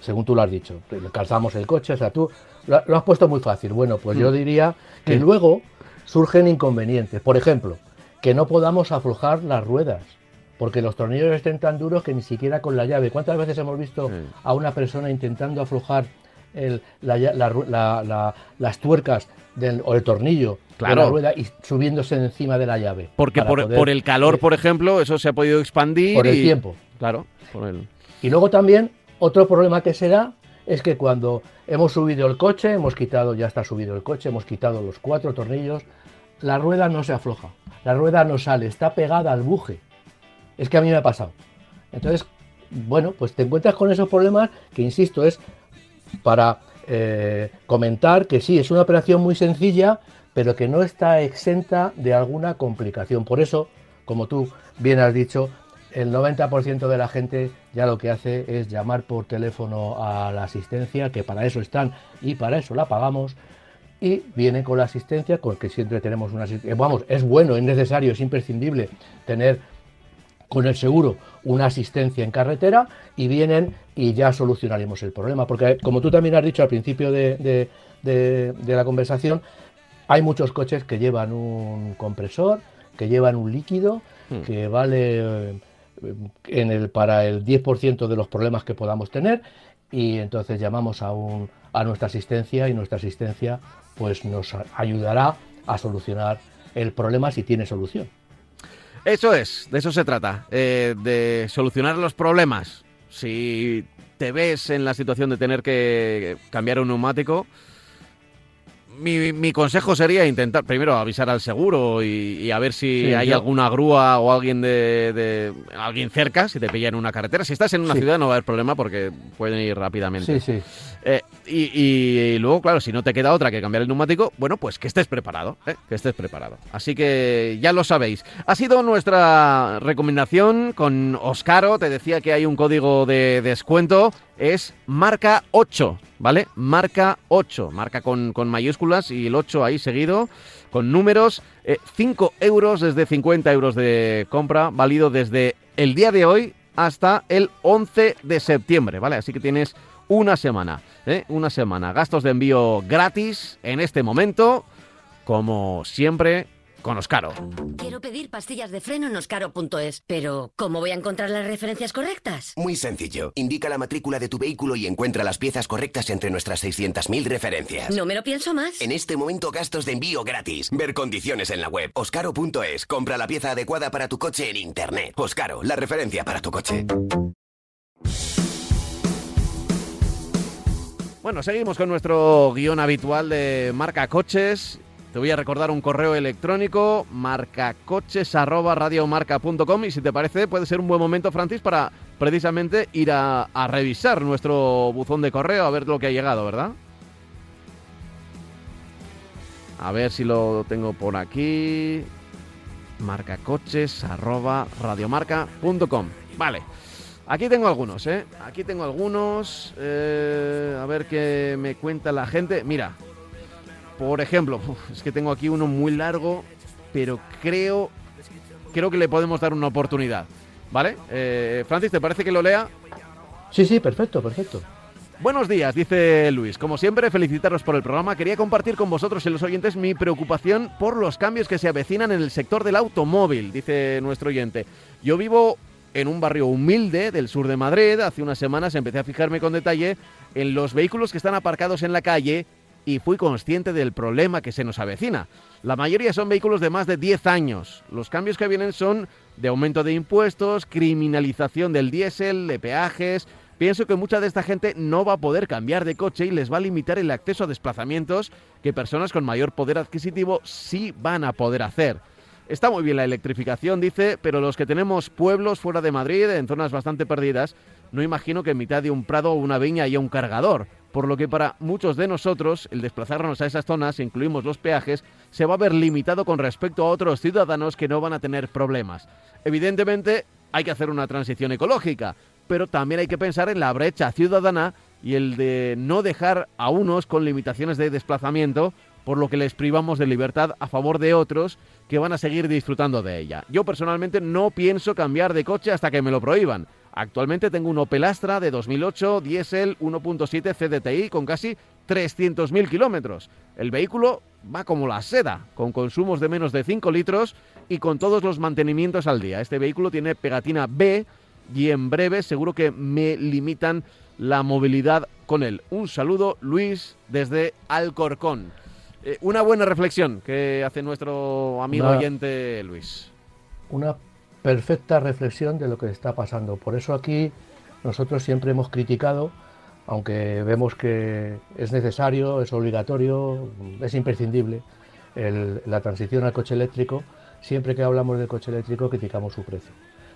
según tú lo has dicho. Calzamos el coche, o sea, tú lo, lo has puesto muy fácil. Bueno, pues yo Mm. diría que luego surgen inconvenientes. Por ejemplo, que no podamos aflojar las ruedas, porque los tornillos estén tan duros que ni siquiera con la llave. ¿Cuántas veces hemos visto a una persona intentando aflojar las tuercas o el tornillo de la rueda y subiéndose encima de la llave? Porque por, el calor, por ejemplo, eso se ha podido expandir. Por el tiempo. Claro. Por el... Y luego también otro problema que se da es que cuando hemos subido el coche, hemos quitado, ya está subido el coche, hemos quitado los cuatro tornillos, la rueda no se afloja, la rueda no sale, está pegada al buje. Es que a mí me ha pasado. Entonces, bueno, pues te encuentras con esos problemas que, insisto, es para eh, comentar que sí, es una operación muy sencilla, pero que no está exenta de alguna complicación. Por eso, como tú bien has dicho, el 90% de la gente ya lo que hace es llamar por teléfono a la asistencia, que para eso están y para eso la pagamos, y vienen con la asistencia, con que siempre tenemos una asistencia. Vamos, es bueno, es necesario, es imprescindible tener con el seguro una asistencia en carretera y vienen y ya solucionaremos el problema. Porque como tú también has dicho al principio de, la conversación, hay muchos coches que llevan un compresor, que llevan un líquido, hmm. que vale en el, para el 10% de los problemas que podamos tener y entonces llamamos a, un, a nuestra asistencia y nuestra asistencia pues nos ayudará a solucionar el problema si tiene solución. Eso es, de eso se trata, eh, de solucionar los problemas. Si te ves en la situación de tener que cambiar un neumático, mi, consejo sería intentar primero avisar al seguro y, a ver si hay alguna grúa o alguien de, alguien cerca, si te pilla en una carretera. Si estás en una ciudad no va a haber problema porque pueden ir rápidamente. Sí, sí. Eh, y, luego, claro, si no te queda otra que cambiar el neumático, bueno, pues que estés preparado, ¿eh? que estés preparado. Así que ya lo sabéis. Ha sido nuestra recomendación con Oscaro. Te decía que hay un código de descuento. Es marca 8, ¿vale? Marca 8. Marca con, mayúsculas y el 8 ahí seguido, con números. 5 eh, euros desde 50 euros de compra, válido desde el día de hoy hasta el 11 de septiembre, ¿vale? Así que tienes una semana, ¿eh? una semana. Gastos de envío gratis en este momento, como siempre, con Oscaro. Quiero pedir pastillas de freno en oscaro.es, pero ¿cómo voy a encontrar las referencias correctas? Muy sencillo. Indica la matrícula de tu vehículo y encuentra las piezas correctas entre nuestras 600.000 referencias. No me lo pienso más. En este momento gastos de envío gratis. Ver condiciones en la web oscaro.es. Compra la pieza adecuada para tu coche en Internet. Oscaro, la referencia para tu coche. Bueno, seguimos con nuestro guion habitual de marca coches. Te voy a recordar un correo electrónico marcacoches@radiomarca.com y si te parece puede ser un buen momento, Francis, para precisamente ir a, revisar nuestro buzón de correo a ver lo que ha llegado, ¿verdad? A ver si lo tengo por aquí. marcacoches@radiomarca.com. Vale. Aquí tengo algunos, ¿eh? Aquí tengo algunos. Eh, a ver qué me cuenta la gente. Mira, por ejemplo, es que tengo aquí uno muy largo, pero creo, creo que le podemos dar una oportunidad. ¿Vale? Eh, Francis, ¿te parece que lo lea? Sí, sí, perfecto, perfecto. Buenos días, dice Luis. Como siempre, felicitaros por el programa. Quería compartir con vosotros y los oyentes mi preocupación por los cambios que se avecinan en el sector del automóvil, dice nuestro oyente. Yo vivo en un barrio humilde del sur de Madrid. Hace unas semanas empecé a fijarme con detalle en los vehículos que están aparcados en la calle y fui consciente del problema que se nos avecina. La mayoría son vehículos de más de 10 años. Los cambios que vienen son de aumento de impuestos, criminalización del diésel, de peajes. Pienso que mucha de esta gente no va a poder cambiar de coche y les va a limitar el acceso a desplazamientos que personas con mayor poder adquisitivo sí van a poder hacer. Está muy bien la electrificación, dice, pero los que tenemos pueblos fuera de Madrid, en zonas bastante perdidas, no imagino que en mitad de un prado o una viña haya un cargador, por lo que para muchos de nosotros el desplazarnos a esas zonas, incluimos los peajes, se va a ver limitado con respecto a otros ciudadanos que no van a tener problemas. Evidentemente hay que hacer una transición ecológica, pero también hay que pensar en la brecha ciudadana y el de no dejar a unos con limitaciones de desplazamiento por lo que les privamos de libertad a favor de otros que van a seguir disfrutando de ella. Yo personalmente no pienso cambiar de coche hasta que me lo prohíban. Actualmente tengo un Opel Astra de 2008, diésel 1.7 CDTI con casi 300.000 kilómetros. El vehículo va como la seda, con consumos de menos de 5 litros y con todos los mantenimientos al día. Este vehículo tiene pegatina B y en breve seguro que me limitan la movilidad con él. Un saludo, Luis, desde Alcorcón. Eh, una buena reflexión que hace nuestro amigo oyente Luis. Una perfecta reflexión de lo que está pasando. Por eso aquí nosotros siempre hemos criticado, aunque vemos que es necesario, es obligatorio, es imprescindible la transición al coche eléctrico, siempre que hablamos del coche eléctrico criticamos su precio.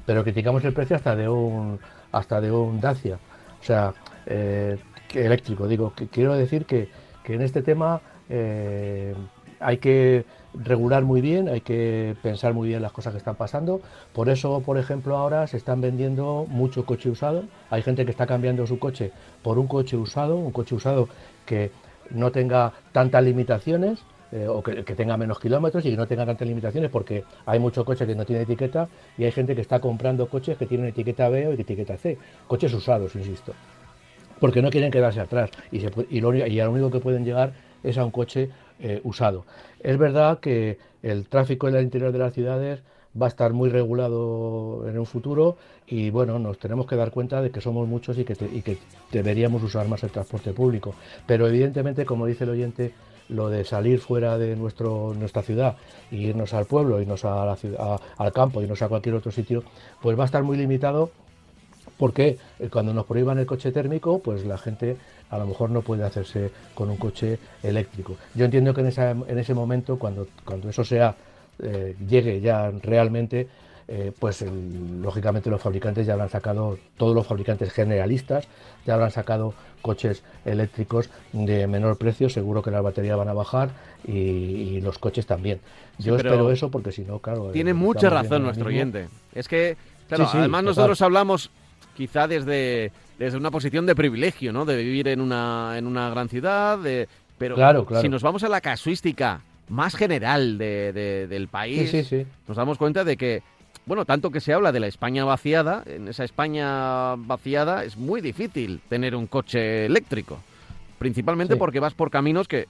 Pero criticamos el precio hasta de un, hasta de un Dacia, o sea, eh, eléctrico. Digo, que quiero decir que, que en este tema eh, hay que regular muy bien, hay que pensar muy bien las cosas que están pasando. Por eso, por ejemplo, ahora se están vendiendo mucho coche usado. Hay gente que está cambiando su coche por un coche usado, un coche usado que no tenga tantas limitaciones. Eh, o que, tenga menos kilómetros y que no tenga tantas limitaciones porque hay muchos coches que no tienen etiqueta y hay gente que está comprando coches que tienen etiqueta B o etiqueta C, coches usados, insisto, porque no quieren quedarse atrás y, se, y, y lo único que pueden llegar es a un coche eh, usado. Es verdad que el tráfico en el interior de las ciudades va a estar muy regulado en un futuro y bueno, nos tenemos que dar cuenta de que somos muchos y que, y que deberíamos usar más el transporte público. Pero evidentemente, como dice el oyente, lo de salir fuera de nuestro, nuestra ciudad e irnos al pueblo, irnos a la ciudad, al campo, irnos a cualquier otro sitio, pues va a estar muy limitado porque eh, cuando nos prohíban el coche térmico, pues la gente a lo mejor no puede hacerse con un coche eléctrico. Yo entiendo que en, ese momento, cuando, cuando eso sea, eh, llegue ya realmente, eh, pues lógicamente los fabricantes ya habrán sacado, todos los fabricantes generalistas ya habrán sacado coches eléctricos de menor precio, seguro que las baterías van a bajar y, los coches también. Yo espero eso porque si no, claro... Tiene mucha razón nuestro oyente. Es que, claro, además nosotros hablamos quizá desde, desde una posición de privilegio, ¿no? De vivir en una, en una gran ciudad, de, pero si nos vamos a la casuística más general de, del país, nos damos cuenta de que, bueno, tanto que se habla de la España vaciada, en esa España vaciada es muy difícil tener un coche eléctrico, principalmente porque vas por caminos que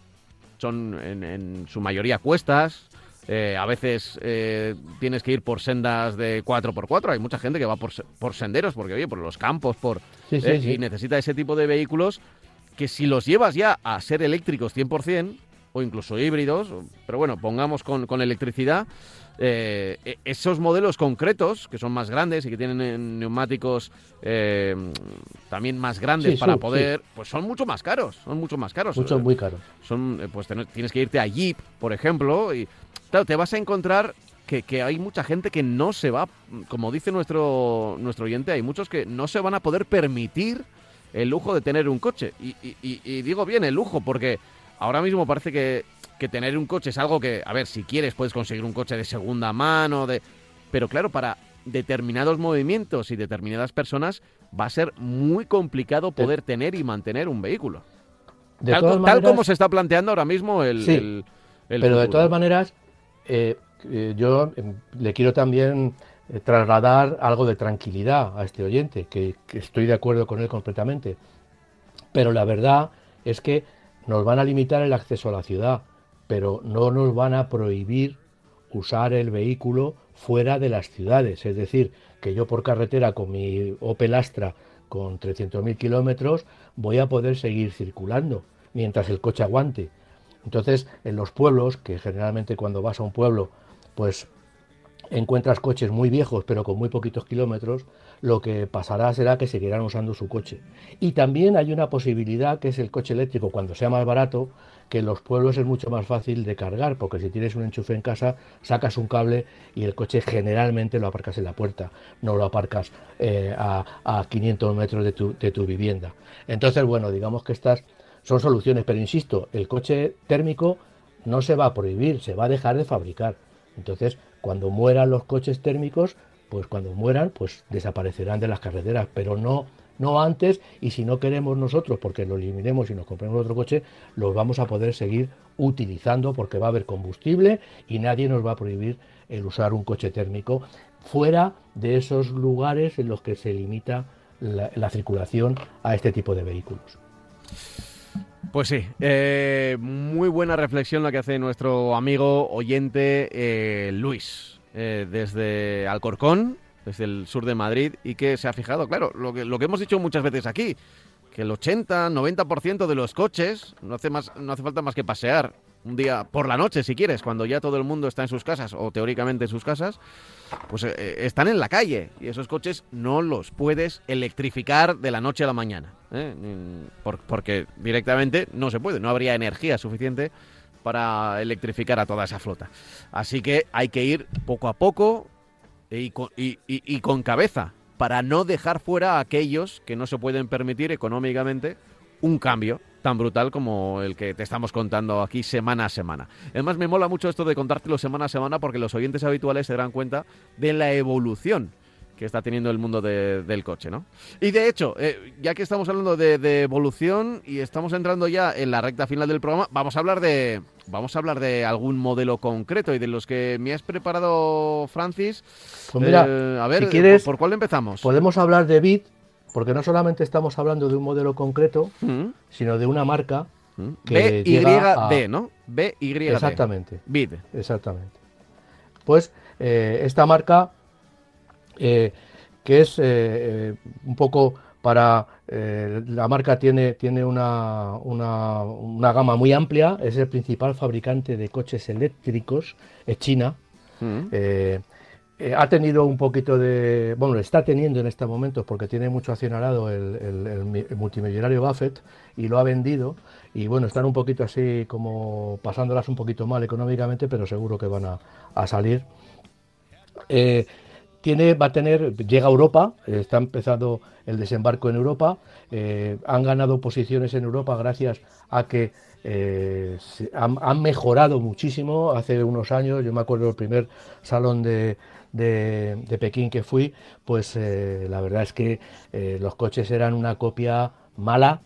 son en, en su mayoría cuestas, eh, a veces eh, tienes que ir por sendas de 4x4. Hay mucha gente que va por, por senderos, porque oye, por los campos, por eh, y necesita ese tipo de vehículos que si los llevas ya a ser eléctricos 100% o incluso híbridos, pero bueno, pongamos con, con electricidad, e, esos modelos concretos, que son más grandes y que tienen neumáticos también más grandes para poder, pues son mucho más caros, son mucho más caros. Mucho, muy caros. Son, pues tienes que irte a Jeep, por ejemplo, y Claro, te vas a encontrar que, hay mucha gente que no se va, como dice nuestro, nuestro oyente, hay muchos que no se van a poder permitir el lujo de tener un coche. Y, digo bien el lujo, porque ahora mismo parece que, que, tener un coche es algo que, a ver, si quieres puedes conseguir un coche de segunda mano, de... pero claro, para determinados movimientos y determinadas personas va a ser muy complicado poder tener y mantener un vehículo. tal, como se está planteando ahora mismo el... pero de todas maneras, eh, eh, yo em, le quiero también eh, trasladar algo de tranquilidad a este oyente, que, estoy de acuerdo con él completamente. Pero la verdad es que nos van a limitar el acceso a la ciudad, pero no nos van a prohibir usar el vehículo fuera de las ciudades. Es decir, que yo por carretera con mi Opel Astra con 300.000 kilómetros voy a poder seguir circulando mientras el coche aguante. Entonces, en los pueblos, que generalmente cuando vas a un pueblo, pues encuentras coches muy viejos pero con muy poquitos kilómetros, lo que pasará será que seguirán usando su coche. Y también hay una posibilidad que es el coche eléctrico, cuando sea más barato, que en los pueblos es mucho más fácil de cargar, porque si tienes un enchufe en casa, sacas un cable y el coche generalmente lo aparcas en la puerta, no lo aparcas eh, a, a, 500 metros de tu, de tu vivienda. Entonces, bueno, digamos que estás son soluciones, pero insisto, el coche térmico no se va a prohibir, se va a dejar de fabricar. Entonces, cuando mueran los coches térmicos, pues cuando mueran, pues desaparecerán de las carreteras, pero no no antes y si no queremos nosotros porque lo eliminemos y nos compremos otro coche, los vamos a poder seguir utilizando porque va a haber combustible y nadie nos va a prohibir el usar un coche térmico fuera de esos lugares en los que se limita la circulación a este tipo de vehículos. Pues sí, eh, muy buena reflexión la que hace nuestro amigo oyente eh, Luis, eh, desde Alcorcón, desde el sur de Madrid, y que se ha fijado, claro, lo que, lo que hemos dicho muchas veces aquí, que el 80, 90% de los coches no hace, más, no hace falta más que pasear un día por la noche, si quieres, cuando ya todo el mundo está en sus casas, o teóricamente en sus casas, pues eh, están en la calle y esos coches no los puedes electrificar de la noche a la mañana, ¿eh? Por, porque directamente no se puede, no habría energía suficiente para electrificar a toda esa flota. Así que hay que ir poco a poco y con, y con cabeza para no dejar fuera a aquellos que no se pueden permitir económicamente un cambio tan brutal como el que te estamos contando aquí semana a semana. Además, me mola mucho esto de contártelo semana a semana porque los oyentes habituales se darán cuenta de la evolución que está teniendo el mundo de- del coche, ¿no? Y de hecho, eh, ya que estamos hablando de, de evolución y estamos entrando ya en la recta final del programa, vamos a hablar de vamos a hablar de algún modelo concreto y de los que me has preparado, Francis. Pues mira, Eh, a ver, si quieres, ¿por, por cuál empezamos? Podemos hablar de Bit, porque no solamente estamos hablando de un modelo concreto, Mm, sino de una marca. mm. que llega a- BYD, ¿no? BYD. Exactamente. BID. Exactamente. Pues eh, esta marca, eh, que es eh, eh, un poco para... eh, la marca tiene, tiene una, una- una gama muy amplia, es el principal fabricante de coches eléctricos, es China. Mm. Eh, eh, ha tenido un poquito de. Bueno, está teniendo en estos momentos porque tiene mucho accionarado el, el- el multimillonario Buffett y lo ha vendido. Y bueno, están un poquito así como pasándolas un poquito mal económicamente, pero seguro que van a, a salir. Tiene, va a tener, llega a Europa, eh, está empezando el desembarco en Europa, eh, han ganado posiciones en Europa gracias a que eh, han, mejorado muchísimo. Hace unos años, yo me acuerdo el primer salón de, de- de Pekín que fui, pues la verdad es que los coches eran una copia mala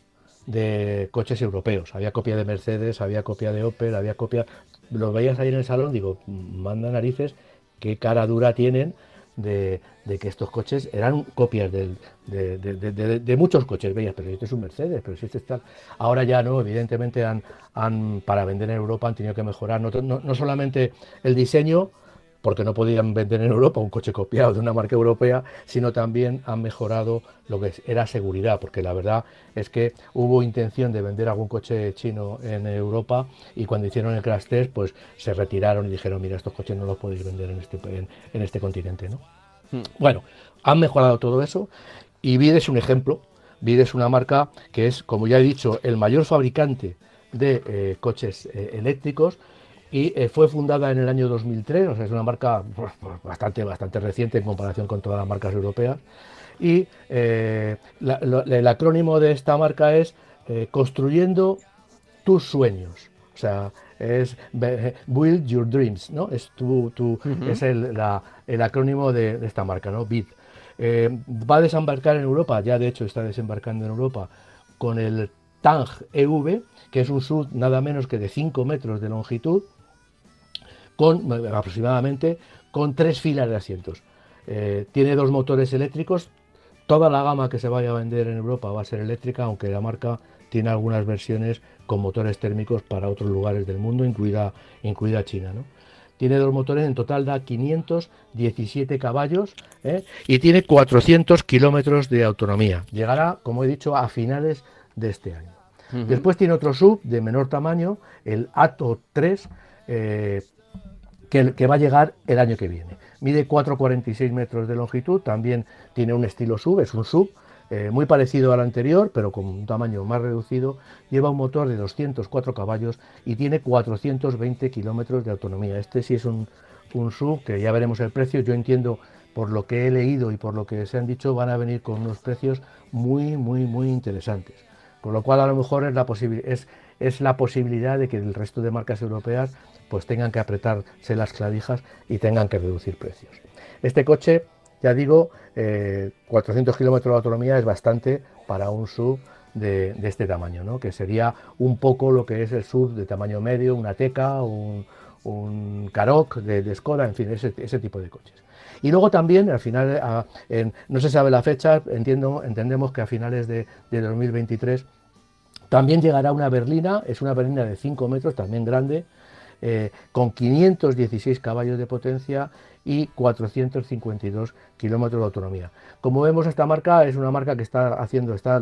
de coches europeos. Había copia de Mercedes, había copia de Opel, había copia... Los veías ahí en el salón, digo, manda narices, qué cara dura tienen de, que estos coches eran copias de- de muchos coches. Veías, pero este es un Mercedes, pero si este está... Ahora ya no, evidentemente han, han para vender en Europa han tenido que mejorar no, no- no solamente el diseño, porque no podían vender en Europa un coche copiado de una marca europea, sino también han mejorado lo que era seguridad, porque la verdad es que hubo intención de vender algún coche chino en Europa y cuando hicieron el crash test, pues se retiraron y dijeron, mira, estos coches no los podéis vender en este, en, en este continente, ¿no? Bueno, han mejorado todo eso y BID es un ejemplo. BID es una marca que es, como ya he dicho, el mayor fabricante de eh, coches eh, eléctricos y eh, fue fundada en el año 2003, o sea, es una marca pues, pues, bastante, bastante reciente en comparación con todas las marcas europeas. Y eh, la- lo- el acrónimo de esta marca es eh, Construyendo tus sueños. O sea, es Build Your Dreams, ¿no? Es, tu, tu- es el, la- el acrónimo de, de esta marca, ¿no? BID. Va a desembarcar en Europa, ya de hecho está desembarcando en Europa, con el Tang EV, que es un SUV nada menos que de 5 metros de longitud, con eh, aproximadamente con tres filas de asientos. Eh, tiene dos motores eléctricos. Toda la gama que se vaya a vender en Europa va a ser eléctrica, aunque la marca tiene algunas versiones con motores térmicos para otros lugares del mundo, incluida, incluida China. ¿no? Tiene dos motores, en total da 517 caballos ¿eh? y tiene 400 kilómetros de autonomía. Llegará, como he dicho, a finales de este año. Después tiene otro sub de menor tamaño, el Ato 3, eh, que, va a llegar el año que viene. Mide 4,46 metros de longitud, también tiene un estilo sub, es un sub, eh, muy parecido al anterior, pero con un tamaño más reducido. Lleva un motor de 204 caballos y tiene 420 kilómetros de autonomía. Este sí es un, un sub que ya veremos el precio. Yo entiendo, por lo que he leído y por lo que se han dicho, van a venir con unos precios muy, muy, muy interesantes. Con lo cual, a lo mejor es la, es, es la posibilidad de que el resto de marcas europeas pues tengan que apretarse las clavijas y tengan que reducir precios. Este coche, ya digo, eh, 400 kilómetros de autonomía es bastante para un sub de, este tamaño, ¿no? que sería un poco lo que es el sub de tamaño medio, una Teca, un, un de, de Skoda, en fin, ese, ese tipo de coches. Y luego también, al final, no se sabe la fecha, entiendo, entendemos que a finales de, de 2023 También llegará una berlina, es una berlina de 5 metros, también grande, eh, con 516 caballos de potencia y 452 kilómetros de autonomía. Como vemos, esta marca es una marca que está haciendo, está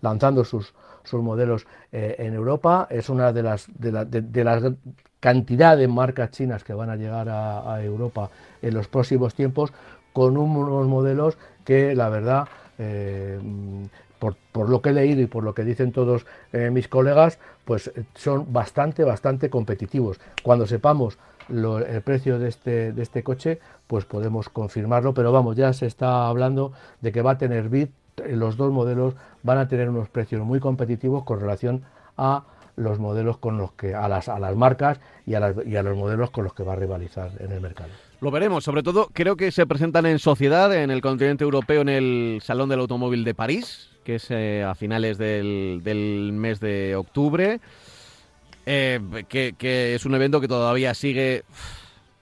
lanzando sus, modelos eh, en Europa. Es una de las, de, la, de, las cantidad de marcas chinas que van a llegar a, Europa en los próximos tiempos con unos modelos que la verdad eh, por, lo que he leído y por lo que dicen todos eh, mis colegas, pues son bastante, bastante competitivos. Cuando sepamos el precio de este, de este coche, pues podemos confirmarlo, pero vamos, ya se está hablando de que va a tener BIT, los dos modelos van a tener unos precios muy competitivos con relación a los modelos con los que a las, a las marcas y a los modelos con los que va a rivalizar en el mercado. Lo veremos, sobre todo creo que se presentan en sociedad en el continente europeo en el Salón del Automóvil de París, que es eh, a finales del, del mes de octubre. Eh, que, es un evento que todavía sigue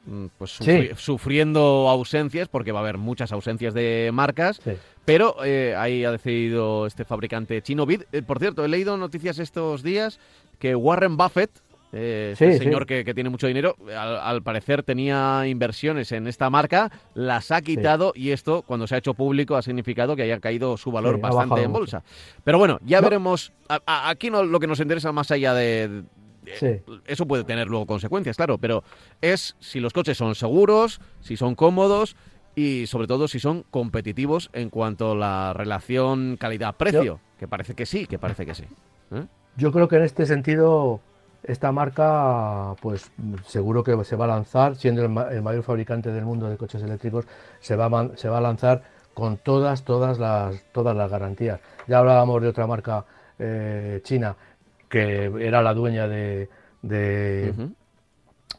mm, pues sufriendo ausencias, porque va a haber muchas ausencias de marcas, pero eh, ahí ha decidido este fabricante chino Bid. Por cierto, he leído noticias estos días que Warren Buffett, eh, este señor que, tiene mucho dinero, al, parecer tenía inversiones en esta marca, las ha quitado y esto, cuando se ha hecho público, ha significado que haya caído su valor bastante en bolsa. Pero bueno, ya veremos. aquí no, lo que nos interesa más allá de, eso puede tener luego consecuencias, claro, pero es si los coches son seguros, si son cómodos y sobre todo si son competitivos en cuanto a la relación calidad-precio, que parece que sí, que parece que sí. ¿eh? Yo creo que en este sentido esta marca, pues seguro que se va a lanzar, siendo el, mayor fabricante del mundo de coches eléctricos, se va a, se va a lanzar con todas, todas las, todas las garantías. Ya hablábamos de otra marca eh, china que era la dueña de,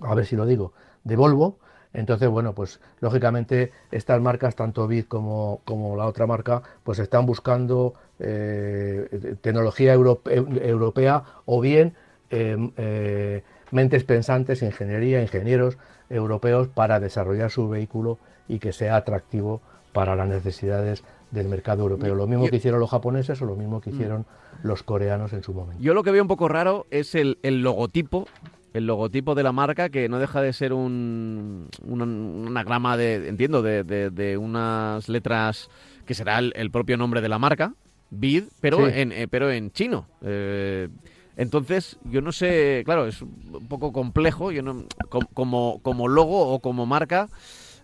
a ver si lo digo, de Volvo. Entonces, bueno, pues lógicamente estas marcas, tanto BID como, como la otra marca, pues están buscando eh, tecnología europea o bien eh, mentes pensantes, ingeniería, ingenieros europeos para desarrollar su vehículo y que sea atractivo para las necesidades del mercado europeo. Lo mismo que hicieron los japoneses o lo mismo que mm. hicieron los coreanos en su momento. Yo lo que veo un poco raro es el, logotipo el logotipo de la marca que no deja de ser un, una, grama de, entiendo, de, unas letras que será el, propio nombre de la marca, BID, pero, en, eh, pero en chino. Eh, entonces, yo no sé, claro, es un poco complejo, yo no, como, como logo o como marca,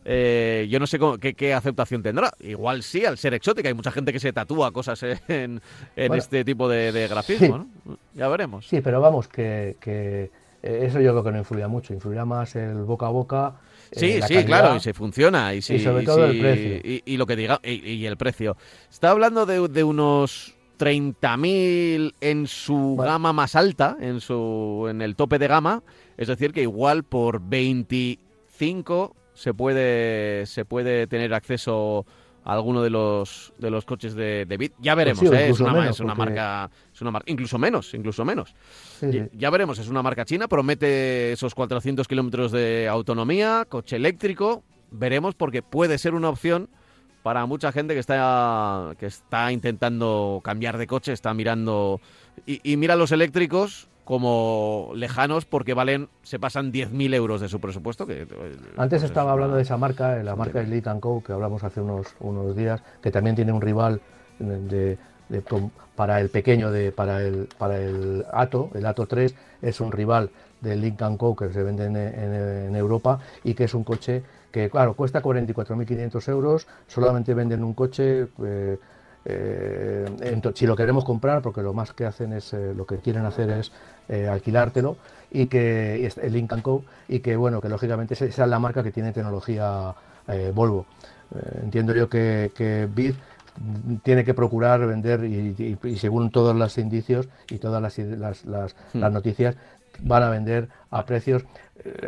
eh, yo no sé qué, aceptación tendrá. Igual sí, al ser exótica. Hay mucha gente que se tatúa cosas en, este tipo de, grafismo. Ya veremos. Sí, pero vamos, que, eh, eso yo creo que no influirá mucho. Influirá más el boca a boca. Eh, sí, sí, claro, y se funciona. Y, sobre todo el precio. Y, lo que diga, y, el precio. Está hablando de, de unos 30.000 en su gama más alta, en, su, en el tope de gama. Es decir, que igual por 25 se puede, se puede tener acceso a alguno de los, de los coches de, de Bit. Ya veremos, ¿eh? es, una, es, una, marca, es una marca, incluso menos, incluso menos. Ya veremos, es una marca china, promete esos 400 kilómetros de autonomía, coche eléctrico. Veremos porque puede ser una opción para mucha gente que está, que está intentando cambiar de coche, está mirando y, y mira los eléctricos como lejanos porque valen, se pasan 10.000 euros de su presupuesto. Que, eh, Antes estaba hablando de esa marca, la marca Elite Co, que hablamos hace unos, unos días, que también tiene un rival de, para el pequeño, de, para, el, para el Ato, el Ato 3, es un rival del Lincoln Co que se vende en, Europa y que es un coche que, claro, cuesta 44.500 euros, solamente venden un coche... Eh, eh, si lo queremos comprar, porque lo más que hacen es, lo que quieren hacer es eh, alquilártelo y que el Lincoln Co y que bueno que lógicamente esa es la marca que tiene tecnología eh, Volvo eh, entiendo yo que, que BID tiene que procurar vender y, según todos los indicios y todas las, las, las, hmm. noticias van a vender a precios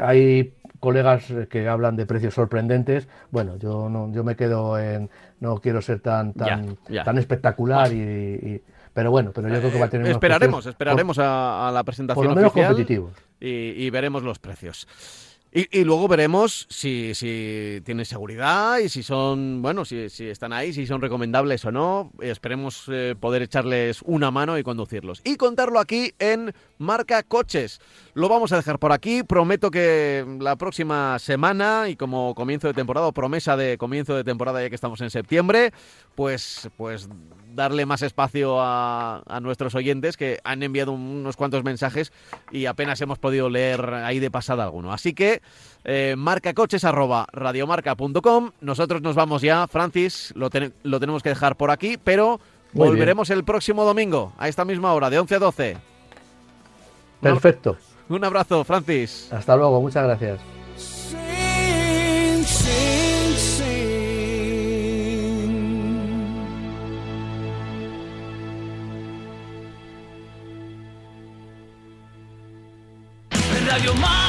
hay colegas que hablan de precios sorprendentes bueno yo no yo me quedo en no quiero ser tan tan tan espectacular y pero bueno, pero yo creo que va a tener Esperaremos, esperaremos a, la presentación por lo menos competitivos. Y, veremos los precios. Y, luego veremos si, si tienen seguridad y si son, bueno, si, si están ahí, si son recomendables o no. Esperemos eh, poder echarles una mano y conducirlos. Y contarlo aquí en Marca Coches. Lo vamos a dejar por aquí. Prometo que la próxima semana y como comienzo de temporada, o promesa de comienzo de temporada ya que estamos en septiembre, pues, pues darle más espacio a, nuestros oyentes que han enviado unos cuantos mensajes y apenas hemos podido leer ahí de pasada alguno. Así que eh, marcacoches arroba radiomarca.com. Nosotros nos vamos ya, Francis, lo, lo tenemos que dejar por aquí, pero volveremos el próximo domingo a esta misma hora, de 11 a 12. Perfecto. Un abrazo, Francis. Hasta luego, muchas gracias. of your mind.